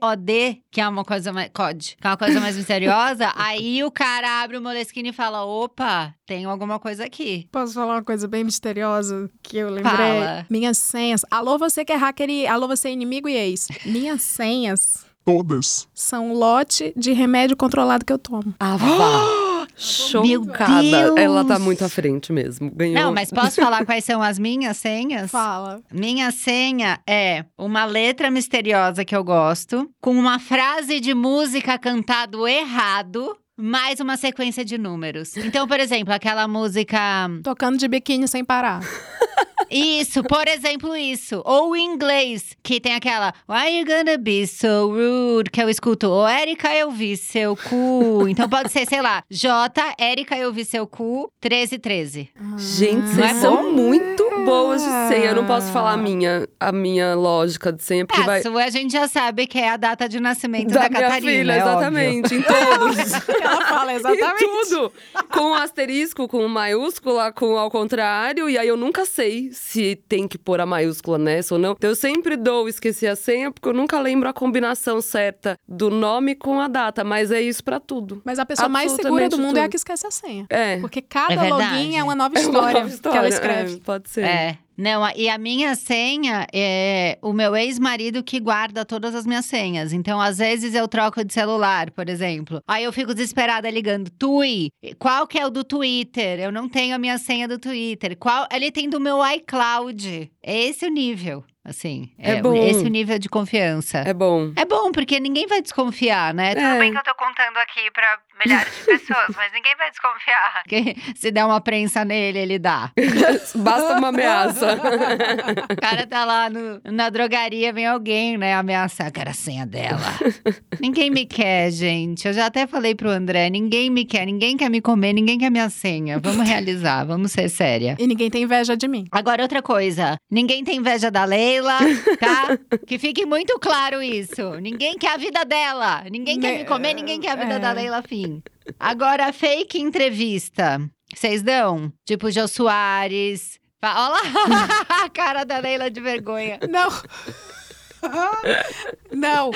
COD, que é uma coisa mais COD, que é uma coisa mais misteriosa, aí o cara abre o Moleskine e fala: "Opa, tem alguma coisa aqui". Posso falar uma coisa bem misteriosa que eu lembrei? Fala. Minhas senhas. Alô, você que é hacker e alô, você é inimigo e ex. Minhas senhas Todas. são um lote de remédio controlado que eu tomo. Ah, vá. Chocada. Ela tá muito à frente mesmo. Ganhou. Não, mas posso falar quais são as minhas senhas? Fala. Minha senha é uma letra misteriosa que eu gosto, com uma frase de música cantado errado, mais uma sequência de números. Então, por exemplo, aquela música. Tocando de biquíni sem parar. Isso, por exemplo, isso. Ou em inglês, que tem aquela Why you gonna be so rude? Que eu escuto, ô Érica, eu vi seu cu. Então pode ser, sei lá, J, Érica, eu vi seu cu, 1313. Gente, vocês é são muito boas de senha. Eu não posso falar a minha, a minha lógica de senha, porque É, vai. a gente já sabe que é a data de nascimento Da da, minha Catarina. filha, é óbvio. exatamente, em todos. Ela fala exatamente. Em tudo. Com asterisco, com maiúscula, com ao contrário. E aí eu nunca sei se tem que pôr a maiúscula nessa ou não. Então eu sempre dou esqueci a senha, porque eu nunca lembro a combinação certa do nome com a data. Mas é isso pra tudo. Mas a pessoa mais segura do mundo é a tudo. que esquece a senha. É. Porque cada É login é uma nova É uma história, nova que ela história, escreve. é, pode ser. É. Não, e a minha senha é o meu ex-marido que guarda todas as minhas senhas. Então, às vezes eu troco de celular, por exemplo. Aí eu fico desesperada ligando. Tui, qual que é o do Twitter? Eu não tenho a minha senha do Twitter. Qual? Ele tem do meu iCloud. É esse o nível, assim. É o- bom. Esse o nível de confiança. É bom. É bom, porque ninguém vai desconfiar, né? Tudo É. bem que eu tô contando aqui pra milhares de pessoas, mas ninguém vai desconfiar. Que se der uma prensa nele, ele dá. Basta uma ameaça. O cara tá lá no- na drogaria, vem alguém, né, ameaçar. Quero a senha dela. ninguém me quer, gente. Eu já até falei pro André, ninguém me quer, ninguém quer me comer, ninguém quer minha senha. Vamos realizar, vamos ser séria. E ninguém tem inveja de mim. Agora, outra coisa. Ninguém tem inveja da Leila, tá? que fique muito claro isso. Ninguém quer a vida dela. Ninguém quer me comer, ninguém quer a vida É. da Leila Fim. Agora, fake entrevista. Vocês dão? Tipo, Jô Soares. Olha lá a cara da Leila de vergonha. Não. Não,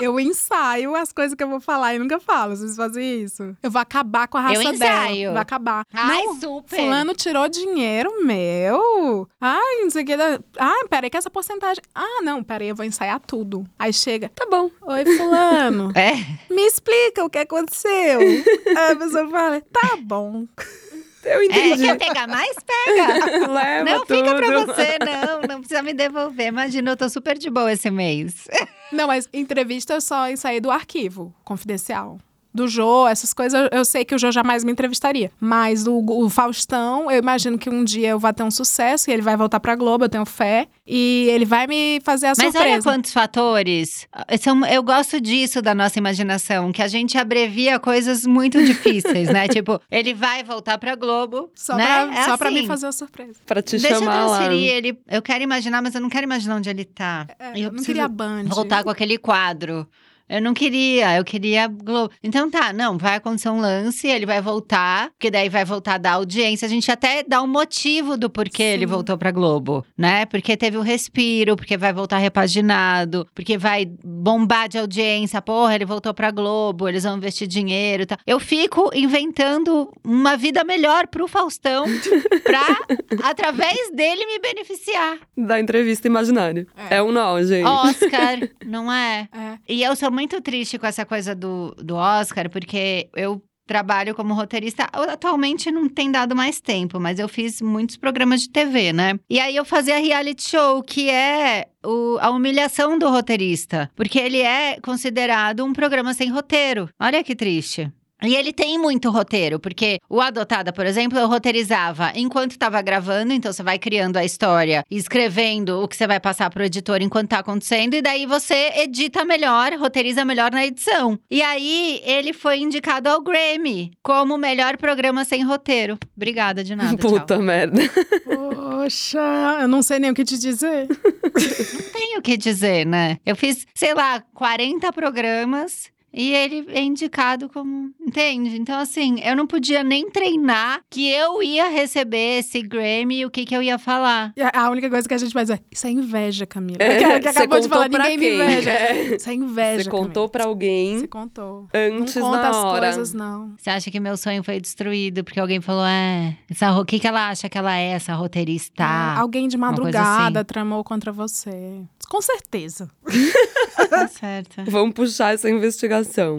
eu ensaio as coisas que eu vou falar e nunca falo. Vocês fazem isso? Eu vou acabar com a raça Eu dela. ensaio. Vou acabar. Ai, não, super. fulano tirou dinheiro meu. Ai, não sei o que. da- Ah, peraí, que essa porcentagem. Ah, não, peraí, eu vou ensaiar tudo. Aí chega. Tá bom. Oi, fulano. É? Me explica o que aconteceu. Aí a pessoa fala, tá bom. Eu É, entendi. quer pegar mais? Pega. Leva Não, tudo. fica pra você, não. Não precisa me devolver. Imagina, eu tô super de boa esse mês. Não, mas entrevista eu só ensaiei do arquivo confidencial. Do Jô, essas coisas, eu sei que o Jô jamais me entrevistaria. Mas o, o Faustão, eu imagino que um dia eu vá ter um sucesso e ele vai voltar pra Globo, eu tenho fé. E ele vai me fazer a Mas surpresa. olha quantos fatores. São, eu gosto disso da nossa imaginação, que a gente abrevia coisas muito difíceis, né? Tipo, ele vai voltar pra Globo, Só, né? pra, É só pra assim. me fazer a surpresa. Pra te Deixa eu chamar lá. transferir ele. Eu quero imaginar, mas eu não quero imaginar onde ele tá. É, E eu não queria Band. voltar com aquele quadro. Eu não queria, eu queria Globo. Então tá, não, vai acontecer um lance, ele vai voltar, porque daí vai voltar a dar audiência. A gente até dá um motivo do porquê ele Sim. voltou pra Globo, né? Porque teve o respiro, porque vai voltar repaginado, porque vai bombar de audiência. Porra, ele voltou pra Globo, eles vão investir dinheiro e tal. Eu fico inventando uma vida melhor pro Faustão pra, através dele, me beneficiar. Da entrevista imaginária. É. É, um nó, gente. Oscar, não é? É. E eu sou muito triste com essa coisa do, do Oscar, porque eu trabalho como roteirista. Atualmente não tem dado mais tempo, mas eu fiz muitos programas de TV, né? E aí eu fazia reality show, que é o- a humilhação do roteirista. Porque ele é considerado um programa sem roteiro. Olha que triste. E ele tem muito roteiro, porque o Adotada, por exemplo, eu roteirizava enquanto estava gravando, então você vai criando a história, e escrevendo o que você vai passar pro editor enquanto tá acontecendo, e daí você edita melhor, roteiriza melhor na edição. E aí ele foi indicado ao Grammy como o melhor programa sem roteiro. Obrigada de nada. tchau. Puta merda. Poxa, eu não sei nem o que te dizer. Tenho o que dizer, né? Eu fiz, sei lá, 40 programas. E ele é indicado como. Entende? Então, assim, eu não podia nem treinar que eu ia receber esse Grammy e o que, que eu ia falar. A- única coisa que a gente vai dizer, isso é inveja, Camila. É, Aquela que você acabou de contou falar, pra ninguém me quem? inveja. É. Isso é inveja, Você contou Camila. pra alguém Você contou. antes não conta as hora. coisas, não. Você acha que meu sonho foi destruído porque alguém falou, é. Essa, o que, que ela acha que ela é, essa roteirista? É, alguém de madrugada assim. tramou contra você. Com certeza. Tá certo. Vamos puxar essa investigação.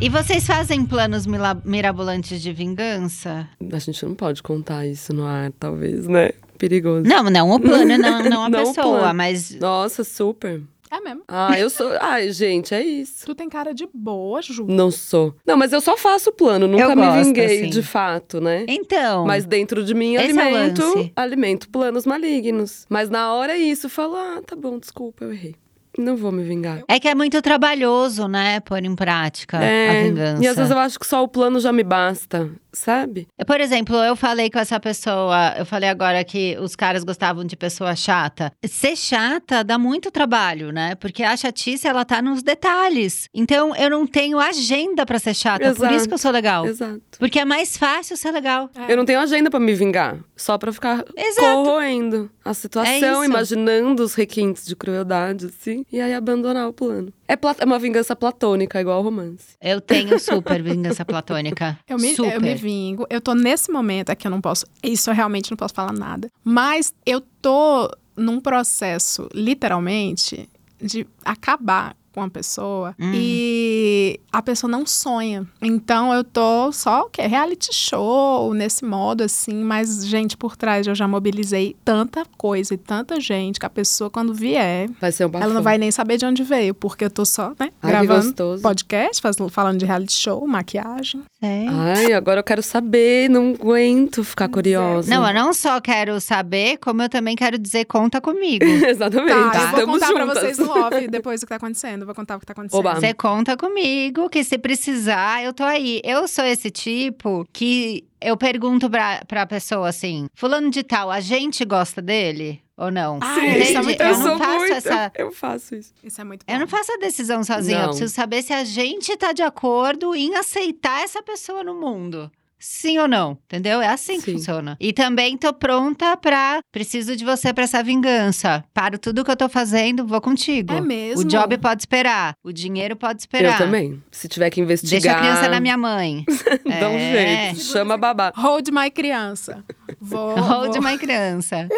E vocês fazem planos mirabolantes de vingança? A gente não pode contar isso no ar, talvez, né? Perigoso. Não, não o plano, não, não a Não pessoa, mas. Nossa, super. É mesmo. Ah, eu sou. Ai, gente, é isso. Tu tem cara de boa, Ju. Não sou. Não, mas eu só faço plano, nunca Eu me gosto, vinguei assim. de fato, né? Então. Mas dentro de mim é alimento, lance. alimento planos malignos. Mas na hora é isso, eu falo, ah, tá bom, desculpa, eu errei. Não vou me vingar. É que é muito trabalhoso, né? Pôr em prática a vingança. É, E às vezes eu acho que só o plano já me basta, sabe? Por exemplo, eu falei com essa pessoa, eu falei agora que os caras gostavam de pessoa chata. Ser chata dá muito trabalho, né? Porque a chatice, ela tá nos detalhes. Então, eu não tenho agenda pra ser chata. Por Exato. isso que eu sou legal. Exato. Porque é mais fácil ser legal. Eu não tenho agenda pra me vingar, só pra ficar Exato. corroendo a situação, É imaginando os requintes de crueldade, assim, e aí abandonar o plano. É, pla- é uma vingança platônica, igual ao romance. Eu tenho super vingança platônica. Eu me, super. eu me vingo. Eu tô nesse momento aqui, eu não posso. Isso eu realmente não posso falar nada. Mas eu tô num processo, literalmente, de acabar com a pessoa Hum. e a pessoa não sonha. Então eu tô só o quê? Reality show nesse modo assim, mas gente por trás eu já mobilizei tanta coisa e tanta gente que a pessoa quando vier, Vai ser um bafão. ela não vai nem saber de onde veio, porque eu tô só, né, Ai, gravando podcast, falando de reality show, maquiagem. Sei. Ai, agora eu quero saber, não aguento ficar curiosa. Não, eu não só quero saber, como eu também quero dizer conta comigo. Exatamente. Tá, eu vou Estamos contar pra juntas. vocês no off depois do que tá acontecendo. Eu vou contar o que tá acontecendo. Oba. Você conta comigo, que se precisar, eu tô aí. Eu sou esse tipo que eu pergunto pra, pra pessoa assim: Fulano de tal, a gente gosta dele ou não? Ah, Sim, isso é muito eu eu não sou faço muito, essa. Eu faço isso. Isso é muito bom. Eu não faço a decisão sozinha. Eu Não. preciso saber se a gente tá de acordo em aceitar essa pessoa no mundo. Sim ou não? Entendeu? É assim que Sim. funciona. E também tô pronta pra. Preciso de você pra essa vingança. Paro tudo que eu tô fazendo, vou contigo. É mesmo? O job pode esperar. O dinheiro pode esperar. Eu também. Se tiver que investigar. Deixa a criança na minha mãe. Dá um É. jeito. Chama a babá. Hold my criança. Vou. Hold vou... my criança.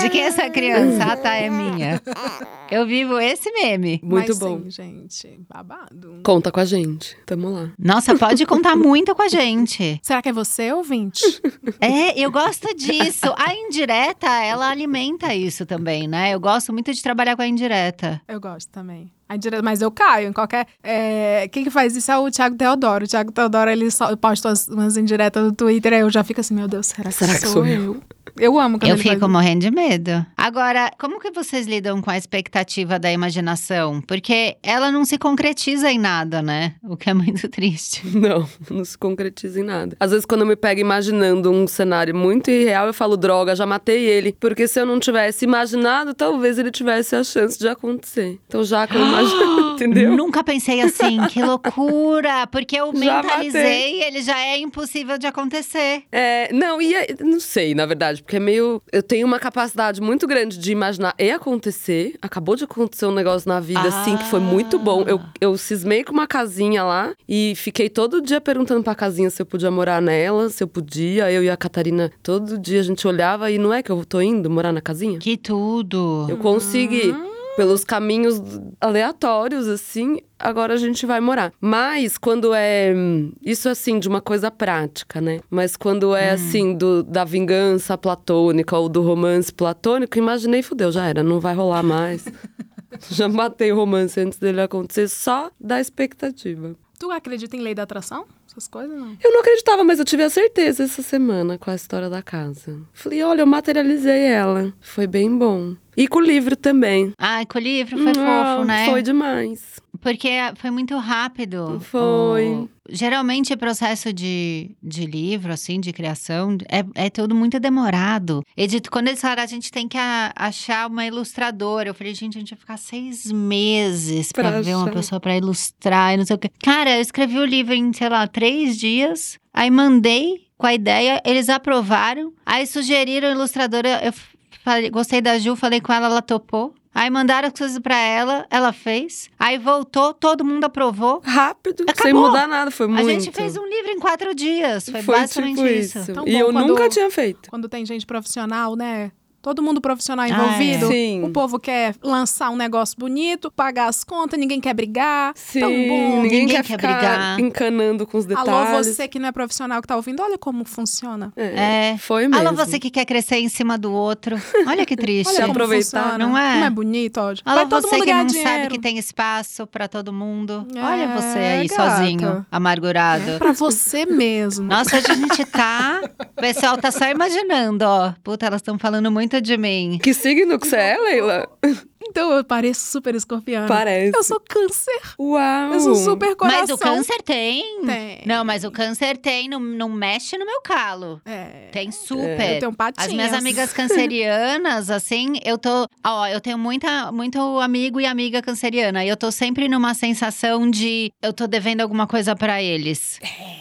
De quem é essa criança? Ah, tá, é minha. Eu vivo esse meme. Muito Mas bom. Sim, gente. Babado. Conta com a gente. Tamo lá. Nossa, pode contar muito com a gente. Será que é você, ouvinte? É, eu gosto disso. A indireta, ela alimenta isso também, né? Eu gosto muito de trabalhar com a indireta. Eu gosto também. Mas eu caio em qualquer. é, Quem que faz isso é o Thiago Teodoro. O Thiago Teodoro, ele só posta umas, indiretas no Twitter, aí eu já fico assim, meu Deus, será que, Será que sou, sou eu? Eu amo quando Eu ele fico faz morrendo de medo. Agora, como que vocês lidam com a expectativa da imaginação? Porque ela não se concretiza em nada, né? O que é muito triste. Não, não se concretiza em nada. Às vezes, quando eu me pego imaginando um cenário muito irreal, eu falo, droga, já matei ele. Porque se eu não tivesse imaginado, talvez ele tivesse a chance de acontecer. Então, já que eu imagino, entendeu? Nunca pensei assim, que loucura! Porque eu Já mentalizei, ele já é impossível de acontecer. É, não, e é- não sei, na verdade, porque é meio. Eu tenho uma capacidade muito grande de imaginar e acontecer. Acabou de acontecer um negócio na vida, assim, que foi muito bom. Eu, eu cismei com uma casinha lá e fiquei todo dia perguntando pra casinha se eu podia morar nela, se eu podia. Eu e a Catarina, todo dia a gente olhava e não é que eu tô indo morar na casinha? Que tudo! Eu consegui. Pelos caminhos aleatórios, assim, agora a gente vai morar. Mas quando é. hum, Isso assim, de uma coisa prática, né? Mas quando é assim, do, da vingança platônica ou do romance platônico, imaginei, fudeu, já era, não vai rolar mais. já matei o romance antes dele acontecer, só da expectativa. Tu acredita em lei da atração? Essas coisas, não. Eu não acreditava, mas eu tive a certeza essa semana com a história da casa. Falei, olha, eu materializei ela. Foi bem bom. E com o livro também. Ai, com o livro foi Ah, fofo, né? Foi demais. Porque foi muito rápido. Foi. O- geralmente, o processo de, de livro, assim, de criação, é, é tudo muito demorado. Edito, quando eles falaram, a gente tem que a- achar uma ilustradora. Eu falei, gente, a gente vai ficar seis meses pra, Pra ver uma pessoa pra ilustrar e não sei o quê. Cara, eu escrevi o livro em, sei lá, três dias. Aí mandei com a ideia, eles aprovaram. Aí sugeriram a ilustradora. Eu falei, gostei da Ju, falei com ela, ela topou. Aí mandaram as coisas pra ela, ela fez. Aí voltou, todo mundo aprovou. Rápido, sem Acabou. mudar nada, foi muito. A gente fez um livro em quatro dias. Foi, Foi basicamente tipo isso. isso. Tão E bom eu quando- nunca tinha feito. Quando tem gente profissional, né? Todo mundo profissional Ah, envolvido. é. Sim. O povo quer lançar um negócio bonito, pagar as contas, ninguém quer brigar. Sim, Tão bom. ninguém, ninguém quer, quer ficar brigar. encanando com os detalhes. Alô, você que não é profissional que tá ouvindo, olha como funciona. É, É. foi mesmo. Alô, você que quer crescer em cima do outro. Olha que triste. Olha como aproveitar, funciona. não é? Como é bonito, ó. Alô, todo você mundo que não dinheiro. sabe que tem espaço pra todo mundo. É, Olha você aí, gata. sozinho, amargurado. Pra você mesmo. Nossa, hoje a gente tá. O pessoal tá só imaginando, ó. Puta, elas estão falando muito de mim. Que signo que você é, Leila? Então eu pareço super escorpiana. Parece. Eu sou câncer. Uau! Eu sou super coração. Mas o câncer tem. Tem. Não, mas o câncer tem, não, não mexe no meu calo. É. Tem super. Eu tenho patinhas. As minhas amigas cancerianas, assim, eu tô. Ó, eu tenho muita, muito amigo e amiga canceriana. E eu tô sempre numa sensação de eu tô devendo alguma coisa pra eles.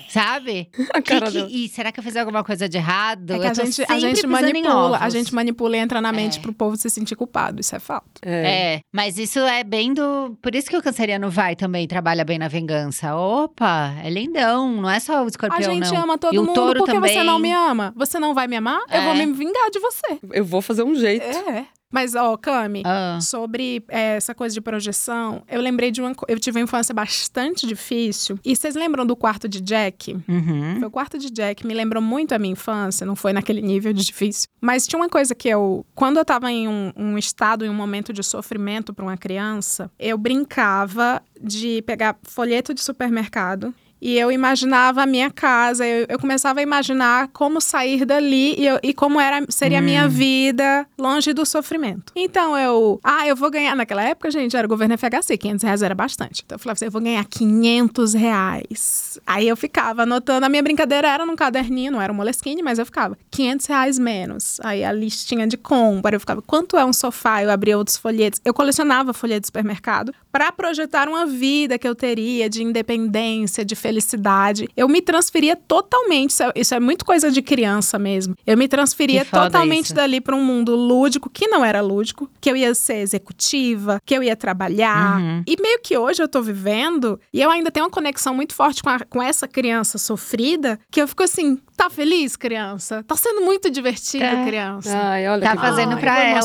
Sabe? A Que, cara que, dela. e será que eu fiz alguma coisa de errado? É que eu a tô gente, a gente manipula, a gente manipula e entra na mente É. pro povo se sentir culpado. Isso é fato. É. É, mas isso é bem do. Por isso que o canceriano vai também, trabalha bem na vingança. Opa, é lindão, não é só o A escorpião, gente não. ama todo E o mundo porque também. você não me ama. Você não vai me amar? Eu vou É. me vingar de você. Eu vou fazer um jeito. É. Mas, ó, Cami, Ah, sobre é, essa coisa de projeção, eu lembrei de uma. Eu tive uma infância bastante difícil. E vocês lembram do quarto de Jack? uhum. Foi o quarto de Jack, me lembrou muito a minha infância, não foi naquele nível de difícil. Mas tinha uma coisa que eu. Quando eu tava em um, um estado, em um momento de sofrimento para uma criança, eu brincava de pegar folheto de supermercado. E eu imaginava a minha casa, eu, eu começava a imaginar como sair dali e, eu- e como era, seria a minha vida longe do sofrimento. Então eu, ah, eu vou ganhar. Naquela época, gente, era o governo FHC, 500 reais era bastante. Então eu falava assim, eu vou ganhar 500 reais. Aí eu ficava anotando, a minha brincadeira era num caderninho, não era um moleskine, mas eu ficava 500 reais menos. Aí a listinha de compra, eu ficava, quanto é um sofá? Eu abria outros folhetos. Eu colecionava folhetos de supermercado para projetar uma vida que eu teria de independência, de felicidade. Eu me transferia totalmente, isso é, isso é muito coisa de criança mesmo. Eu me transferia totalmente isso. dali para um mundo lúdico, que não era lúdico, que eu ia ser executiva, que eu ia trabalhar. Uhum. E meio que hoje eu tô vivendo, e eu ainda tenho uma conexão muito forte com, a- com essa criança sofrida, que eu fico assim, tá feliz, criança? Tá sendo muito divertido, É. criança. Ai, olha Tá que fazendo bom. pra vou ela.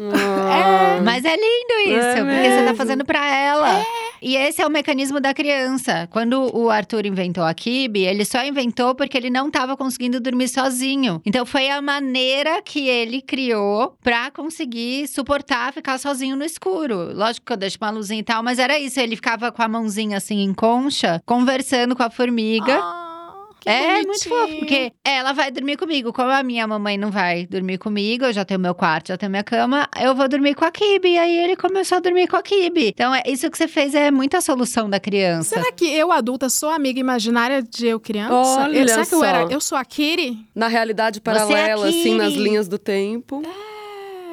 Ah. Mas é lindo isso, É porque você tá mesmo. fazendo pra ela. E esse é o mecanismo da criança. Quando o Arthur Arthur inventou a Kibe, ele só inventou porque ele não tava conseguindo dormir sozinho. Então foi a maneira que ele criou pra conseguir suportar ficar sozinho no escuro. Lógico que eu deixo uma luzinha e tal, mas era isso. Ele ficava com a mãozinha assim em concha, conversando com a formiga. Ah, que É muito bonitinho. fofo, porque ela vai dormir comigo. Como a minha mamãe não vai dormir comigo, eu já tenho meu quarto, já tenho minha cama, eu vou dormir com a Kibe. E aí ele começou a dormir com a Kibe. Então, é, isso que você fez é muita solução da criança. Será que eu, adulta, sou amiga imaginária de eu criança? Olha eu, será que eu só. era? Eu sou a Kitty? Na realidade é paralela, assim, nas Kiri. linhas do tempo.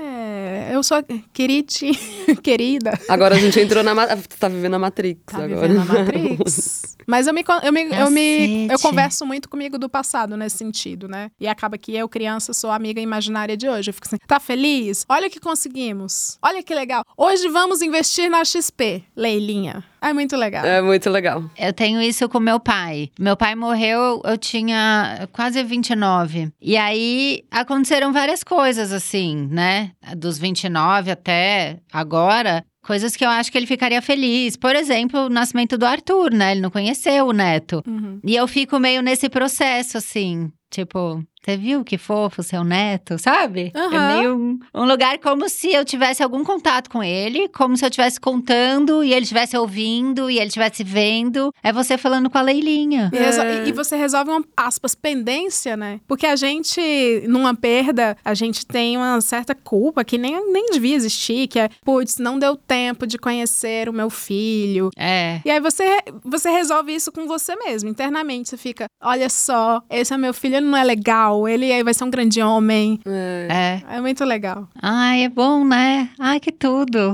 É, eu sou a Kiriti, querida. Agora a gente entrou na. Você tá vivendo a Matrix Tá agora. vivendo a Matrix. Mas eu me, eu me, eu me eu converso muito comigo do passado nesse sentido, né? E acaba que eu, criança, sou a amiga imaginária de hoje. Eu fico assim, tá feliz? Olha o que conseguimos. Olha que legal. Hoje vamos investir na XP, Leilinha. É muito legal. É muito legal. Eu tenho isso com meu pai. Meu pai morreu, eu tinha quase 29. E aí aconteceram várias coisas assim, né? Dos 29 até agora. Coisas que eu acho que ele ficaria feliz. Por exemplo, o nascimento do Arthur, né? Ele não conheceu o neto. Uhum. E eu fico meio nesse processo, assim. Tipo, você viu que fofo seu neto, sabe? É Aham. meio um, um lugar como se eu tivesse algum contato com ele, como se eu estivesse contando e ele estivesse ouvindo e ele estivesse vendo. É você falando com a Leilinha. E, É. e- e você resolve uma, aspas, pendência, né? Porque a gente, numa perda, a gente tem uma certa culpa que nem, nem devia existir, que é, putz, não deu tempo de conhecer o meu filho. É. E aí você, você resolve isso com você mesmo, internamente. Você fica, olha só, esse é meu filho, ele não é legal, ele aí vai ser um grande homem. É. É. É muito legal. Ai, é bom, né? Ai, que tudo.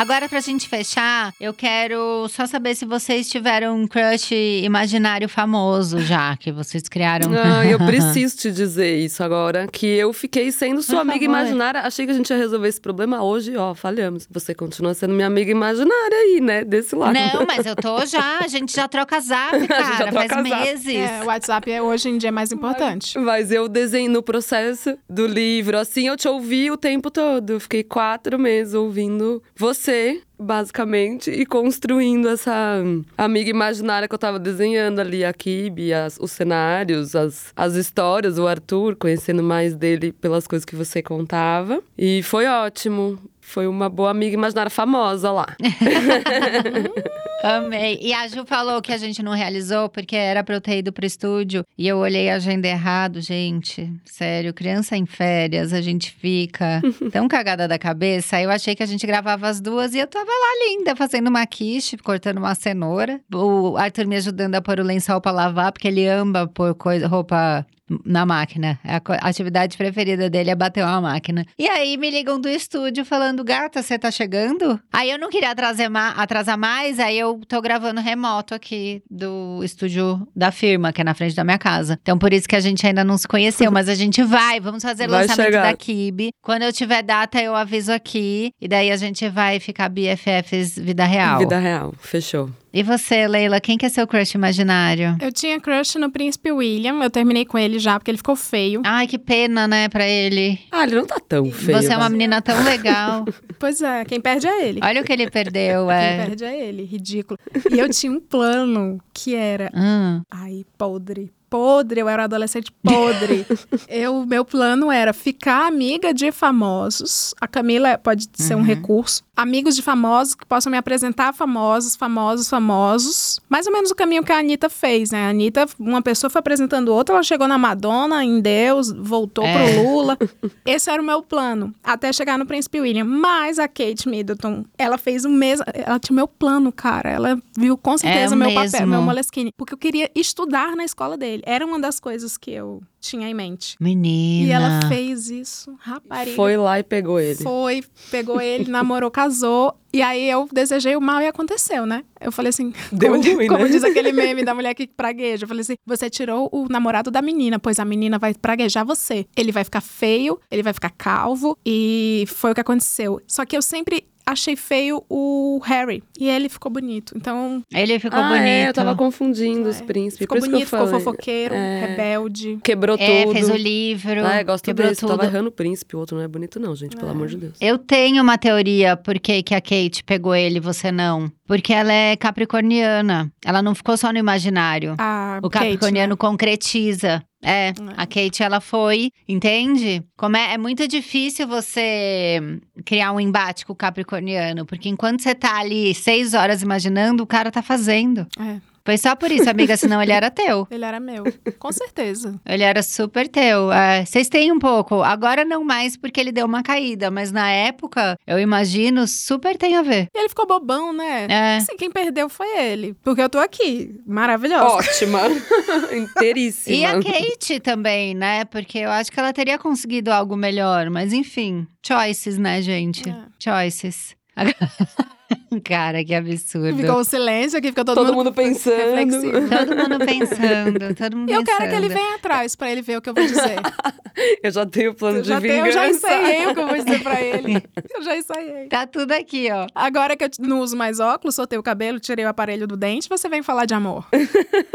Agora, pra gente fechar, eu quero só saber se vocês tiveram um crush imaginário famoso já, que vocês criaram. Ah, eu preciso te dizer isso agora, que eu fiquei sendo sua Por amiga favor. imaginária. Achei que a gente ia resolver esse problema hoje, ó, falhamos. Você continua sendo minha amiga imaginária aí, né, desse lado. Não, mas eu tô já, a gente já troca zap, cara, troca faz zap. meses. É, o WhatsApp é, hoje em dia é mais importante. Mas eu desenhei no processo do livro, assim, eu te ouvi o tempo todo. Eu fiquei quatro meses ouvindo você, basicamente, e construindo essa amiga imaginária que eu tava desenhando ali, a Kibe, os cenários, as, as histórias, o Arthur, conhecendo mais dele pelas coisas que você contava. E foi ótimo. Foi uma boa amiga imaginária famosa lá. Amei. E a Ju falou que a gente não realizou porque era pra eu ter ido pro estúdio. E eu olhei a agenda errado, gente. Sério, criança em férias, a gente fica tão cagada da cabeça. Eu achei que a gente gravava as duas e eu tava lá linda, fazendo uma quiche, cortando uma cenoura. O Arthur me ajudando a pôr o lençol pra lavar, porque ele ama pôr coisa, roupa na máquina. A co- a atividade preferida dele é bater uma máquina. E aí me ligam do estúdio falando: gata, você tá chegando? Aí eu não queria atrasar, ma- atrasar mais, aí eu tô gravando remoto aqui do estúdio da firma, que é na frente da minha casa. Então por isso que a gente ainda não se conheceu, mas a gente vai, vamos fazer o lançamento chegar. da Kibe. Quando eu tiver data, eu aviso aqui. E daí a gente vai ficar BFFs vida real. Vida real, fechou. E você, Leila, quem que é seu crush imaginário? Eu tinha crush no príncipe William, eu terminei com ele já, porque ele ficou feio. Ai, que pena, né, pra ele. Ah, ele não tá tão feio. Você é uma mas- menina tão legal. Pois é, quem perde é ele. Olha o que ele perdeu, Quem é. perde é ele, ridículo. E eu tinha um plano que era Hum. Ai, podre. Podre, eu era adolescente podre. eu, meu plano era ficar amiga de famosos. A Camila pode ser um recurso. Amigos de famosos que possam me apresentar famosos, famosos, famosos. Mais ou menos o caminho que a Anitta fez, né? A Anitta, uma pessoa foi apresentando outra, ela chegou na Madonna, em Deus, voltou É. pro Lula. Esse era o meu plano, até chegar no Príncipe William. Mas a Kate Middleton, ela fez o mesmo. Ela tinha o meu plano, cara. Ela viu com certeza É o meu papel, mesmo. meu Moleskine. Porque eu queria estudar na escola dele. Era uma das coisas que eu tinha em mente. Menina. E ela fez isso, rapariga. Foi lá e pegou ele. Foi, pegou ele, namorou, casou. E aí eu desejei o mal e aconteceu, né? Eu falei assim, Deu como, ruim, como né? diz aquele meme da mulher que pragueja. Eu falei assim: você tirou o namorado da menina, pois a menina vai praguejar você. Ele vai ficar feio, ele vai ficar calvo. E foi o que aconteceu. Só que eu sempre achei feio o Harry. E ele ficou bonito. Então, Ele ficou ah, bonito. é, eu tava confundindo os É, príncipes. ficou bonito, ficou fofoqueiro, É. rebelde. Quebrou É, tudo. fez o livro. Ah, eu gosto quebrou desse. tudo. Tava errando o príncipe, o outro não é bonito não, gente, pelo É. amor de Deus. Eu tenho uma teoria por que, que a Kate pegou ele e você não. Porque ela é capricorniana. Ela não ficou só no imaginário. A O Kate, capricorniano né? concretiza. É, a Kate, ela foi, entende? Como é, é muito difícil você criar um embate com o capricorniano, porque enquanto você tá ali seis horas imaginando, o cara tá fazendo. É, Foi só por isso, amiga, senão ele era teu. ele era meu. Com certeza. Ele era super teu. É, Vocês têm um pouco. Agora não mais porque ele deu uma caída, mas na época, eu imagino, super tem a ver. E ele ficou bobão, né? É. Assim, quem perdeu foi ele. Porque eu tô aqui, maravilhosa. Ótima. Inteiríssima. E a Kate também, né? Porque eu acho que ela teria conseguido algo melhor. Mas enfim, choices, né, gente? É. Choices. Cara, que absurdo. Ficou um silêncio aqui, fica todo, Todo mundo pensando. reflexivo. Todo mundo pensando, todo mundo E eu quero que ele pensando. venha atrás pra ele ver o que eu vou dizer. Eu já tenho plano Eu de já, tenho, eu vingança. já ensaiei o que eu vou dizer pra ele. Eu já ensaiei. Tá tudo aqui, ó. Agora que eu não uso mais óculos, soltei o cabelo, tirei o aparelho do dente, você vem falar de amor.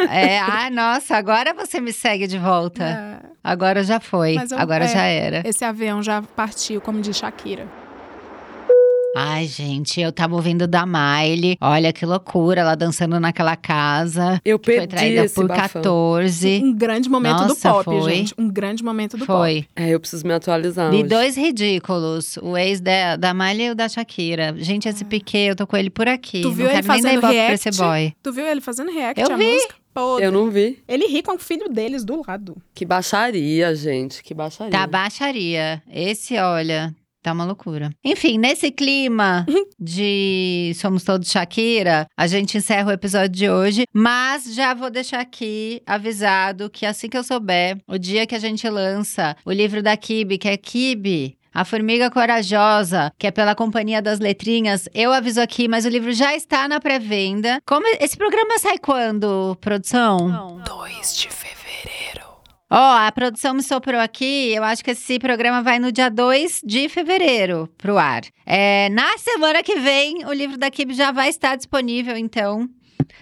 É, ah, nossa, agora você me segue de volta. É, Agora já foi. Eu- Agora é. já era. esse avião já partiu, como diz Shakira. Ai, gente, eu tava ouvindo da Miley. Olha que loucura, ela dançando naquela casa. Eu Que foi perdi traída esse por bafão. 14. Um grande momento do Nossa, pop, foi. gente. Um grande momento do pop. Foi. É, eu preciso me atualizar E hoje. dois ridículos. O ex da, da Miley e o da Shakira. Gente, esse Piquet, eu tô com ele por aqui. Ah. Tu viu Não ele quero nem dar fazendo react? esse boy. Tu viu ele fazendo react Eu à vi. música? Podre. Eu não vi. Ele ri com o filho deles do lado. Que baixaria, gente. Que baixaria. Tá baixaria. Esse, olha, tá uma loucura. Enfim, nesse clima de Somos Todos Shakira, a gente encerra o episódio de hoje. Mas já vou deixar aqui avisado que assim que eu souber, o dia que a gente lança o livro da Kibe, que é Kibe. A Formiga Corajosa, que é pela Companhia das Letrinhas, eu aviso aqui, mas o livro já está na pré-venda. Como esse programa sai quando, produção? 2 de fevereiro. Ó, a produção me soprou aqui. Eu acho que esse programa vai no dia 2 de fevereiro pro ar. É, na semana que vem, o livro da Kib já vai estar disponível, então.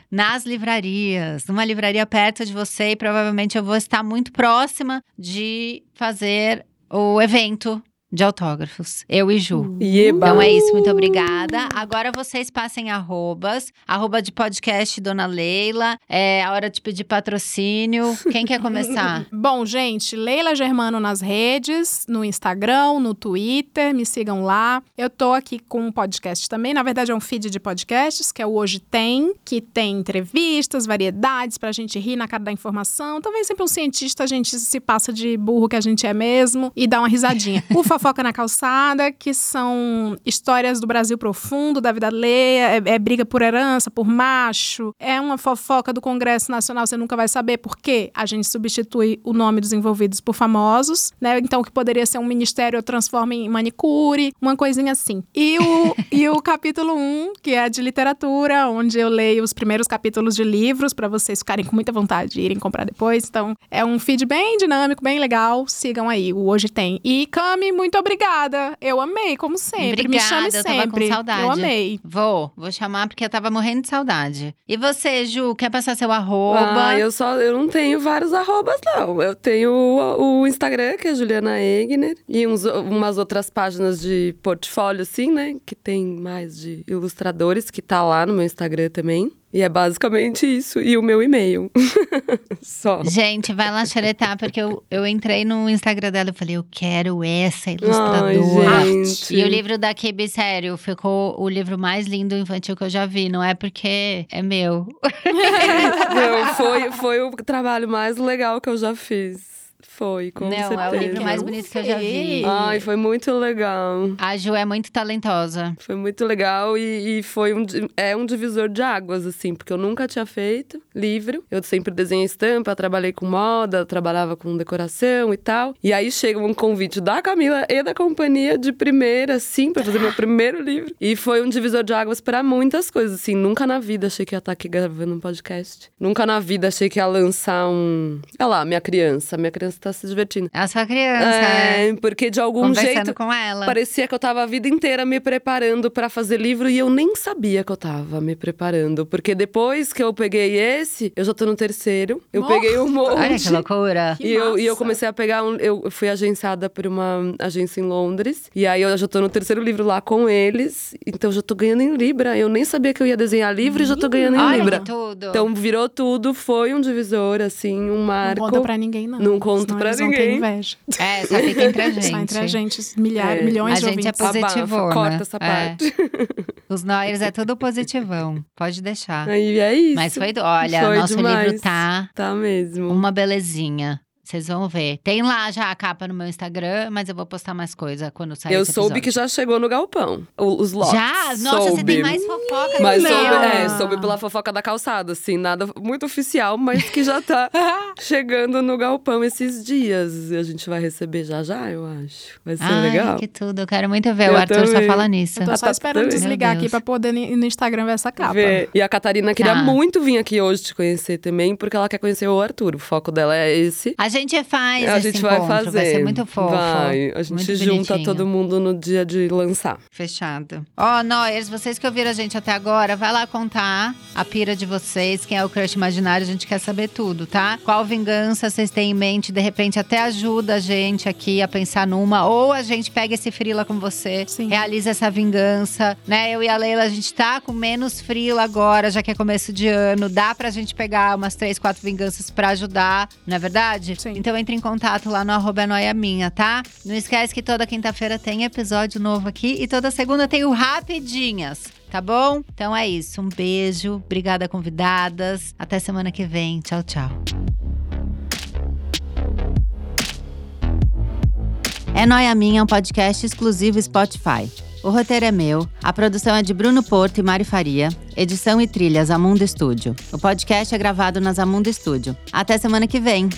Nas livrarias, numa livraria perto de você, e provavelmente eu vou estar muito próxima de fazer o evento de autógrafos. Eu e Ju. Ieba. Então é isso, muito obrigada. Agora vocês passem arrobas. Arroba de podcast Dona Leila. É a hora de pedir patrocínio. Quem quer começar? Bom, gente, Leila Germano nas redes, no Instagram, no Twitter, me sigam lá. Eu tô aqui com um podcast também, na verdade é um feed de podcasts, que é o Hoje Tem, que tem entrevistas, variedades pra gente rir na cara da informação. Talvez sempre um cientista a gente se passa de burro que a gente é mesmo e dá uma risadinha. o Fofoca na Calçada, que são histórias do Brasil profundo, da vida alheia, é, é briga por herança, por macho, é uma fofoca do Congresso Nacional, você nunca vai saber por quê. A gente substitui o nome dos envolvidos por famosos, né? Então, o que poderia ser um ministério eu transformo em manicure, uma coisinha assim. E o, e o capítulo 1, que é de literatura, onde eu leio os primeiros capítulos de livros para vocês ficarem com muita vontade de irem comprar depois. Então, é um feed bem dinâmico, bem legal. Sigam aí, o Hoje Tem. E Cami, muito obrigada. Eu amei, como sempre. Me chame Obrigada, eu tava com sempre. saudade. Eu amei. Vou, vou chamar porque eu tava morrendo de saudade. E você, Ju, quer passar seu arroba? Ah, eu só eu não tenho vários arrobas, não. Eu tenho o, o Instagram, que é Juliana Egner, e uns, umas outras páginas de portfólio, assim, né? Que tem mais de ilustradores, que tá lá no meu Instagram também. E é basicamente isso. E o meu e-mail. só. Gente, vai lá xeretar, porque eu, eu entrei no Instagram dela e falei, eu quero essa ilustradora. Ai. E o livro da Kibi, sério, ficou o livro mais lindo infantil que eu já vi. Não é porque é meu. Não, foi, foi o trabalho mais legal que eu já fiz. Foi, com Não, é o certeza. livro mais bonito que eu já vi. Ai, foi muito legal. A Ju é muito talentosa. Foi muito legal e, e foi um, é um divisor de águas, assim, porque eu nunca tinha feito. Livro. Eu sempre desenhei estampa, trabalhei com moda, trabalhava com decoração e tal. E aí chega um convite da Camila e da companhia de primeira, assim, pra fazer meu primeiro livro. E foi um divisor de águas para muitas coisas, assim. Nunca na vida achei que ia estar aqui gravando um podcast. Nunca na vida achei que ia lançar um. Olha lá, minha criança. Minha criança tá se divertindo. É a sua criança, é. É, porque de algum Conversando jeito. com ela. Parecia que eu tava a vida inteira me preparando pra fazer livro e eu nem sabia que eu tava me preparando. Porque depois que eu peguei esse, eu já tô no terceiro. Eu Nossa! peguei um monte. Olha que loucura. Que E eu, e eu comecei a pegar um. Eu fui agenciada por uma agência em Londres. E aí eu já tô no terceiro livro lá com eles. Então eu já tô ganhando em Libra. Eu nem sabia que eu ia desenhar livro e já tô ganhando em Olha Libra. tudo. Então virou tudo, foi um divisor, assim, um Não marco. conta pra ninguém, não. Não conto pra ninguém. inveja. É, só fica entre a gente. Só entre a gente, milhares, É. milhões A de gente é ouvintes. positivona. Abafa, corta essa É. parte. Os Noyers é tudo positivão. Pode deixar. Aí é isso. Mas foi. Olha, Foi nosso demais. livro tá Tá mesmo. uma belezinha. Vocês vão ver. Tem lá já a capa no meu Instagram, mas eu vou postar mais coisa quando sair Eu esse soube que já chegou no galpão. Os lotes. Já? Nossa, você tem Soube. mais fofoca Mas soube, é, soube pela fofoca da calçada, assim, nada muito oficial, mas que já tá chegando no galpão esses dias. E a gente vai receber já já, eu acho. Vai ser Ai, legal. que tudo. Eu quero muito ver. Eu o Arthur só também. fala nisso. Eu tô Tá, só tá esperando desligar aqui pra poder ir no Instagram ver essa capa. Ver. E a Catarina queria Tá. muito vir aqui hoje te conhecer também, porque ela quer conhecer o Arthur. O foco dela é esse. A gente faz a esse gente vai encontro. fazer. Vai ser muito fofo. Vai. A gente muito junta bonitinho. todo mundo no dia de lançar. Fechado. Ó, Noyers, vocês que ouviram a gente até agora, vai lá contar a pira de vocês, quem é o crush imaginário, a gente quer saber tudo, tá? Qual vingança vocês têm em mente? De repente até ajuda a gente aqui a pensar numa, ou a gente pega esse frila com você, Sim. realiza essa vingança, né? Eu e a Leila, a gente tá com menos frila agora, já que é começo de ano, dá pra gente pegar umas três, quatro vinganças pra ajudar, não é verdade? Sim. Então entre em contato lá no arroba noia minha, tá? Não esquece que toda quinta-feira tem episódio novo aqui e toda segunda tem o Rapidinhas, tá bom? Então é isso, um beijo, obrigada convidadas, até semana que vem, tchau, tchau. É Noia Minha é um podcast exclusivo Spotify. O roteiro é meu, a produção é de Bruno Porto e Mari Faria, edição e trilhas Amundo Estúdio. O podcast é gravado nas Amundo Estúdio. Até semana que vem!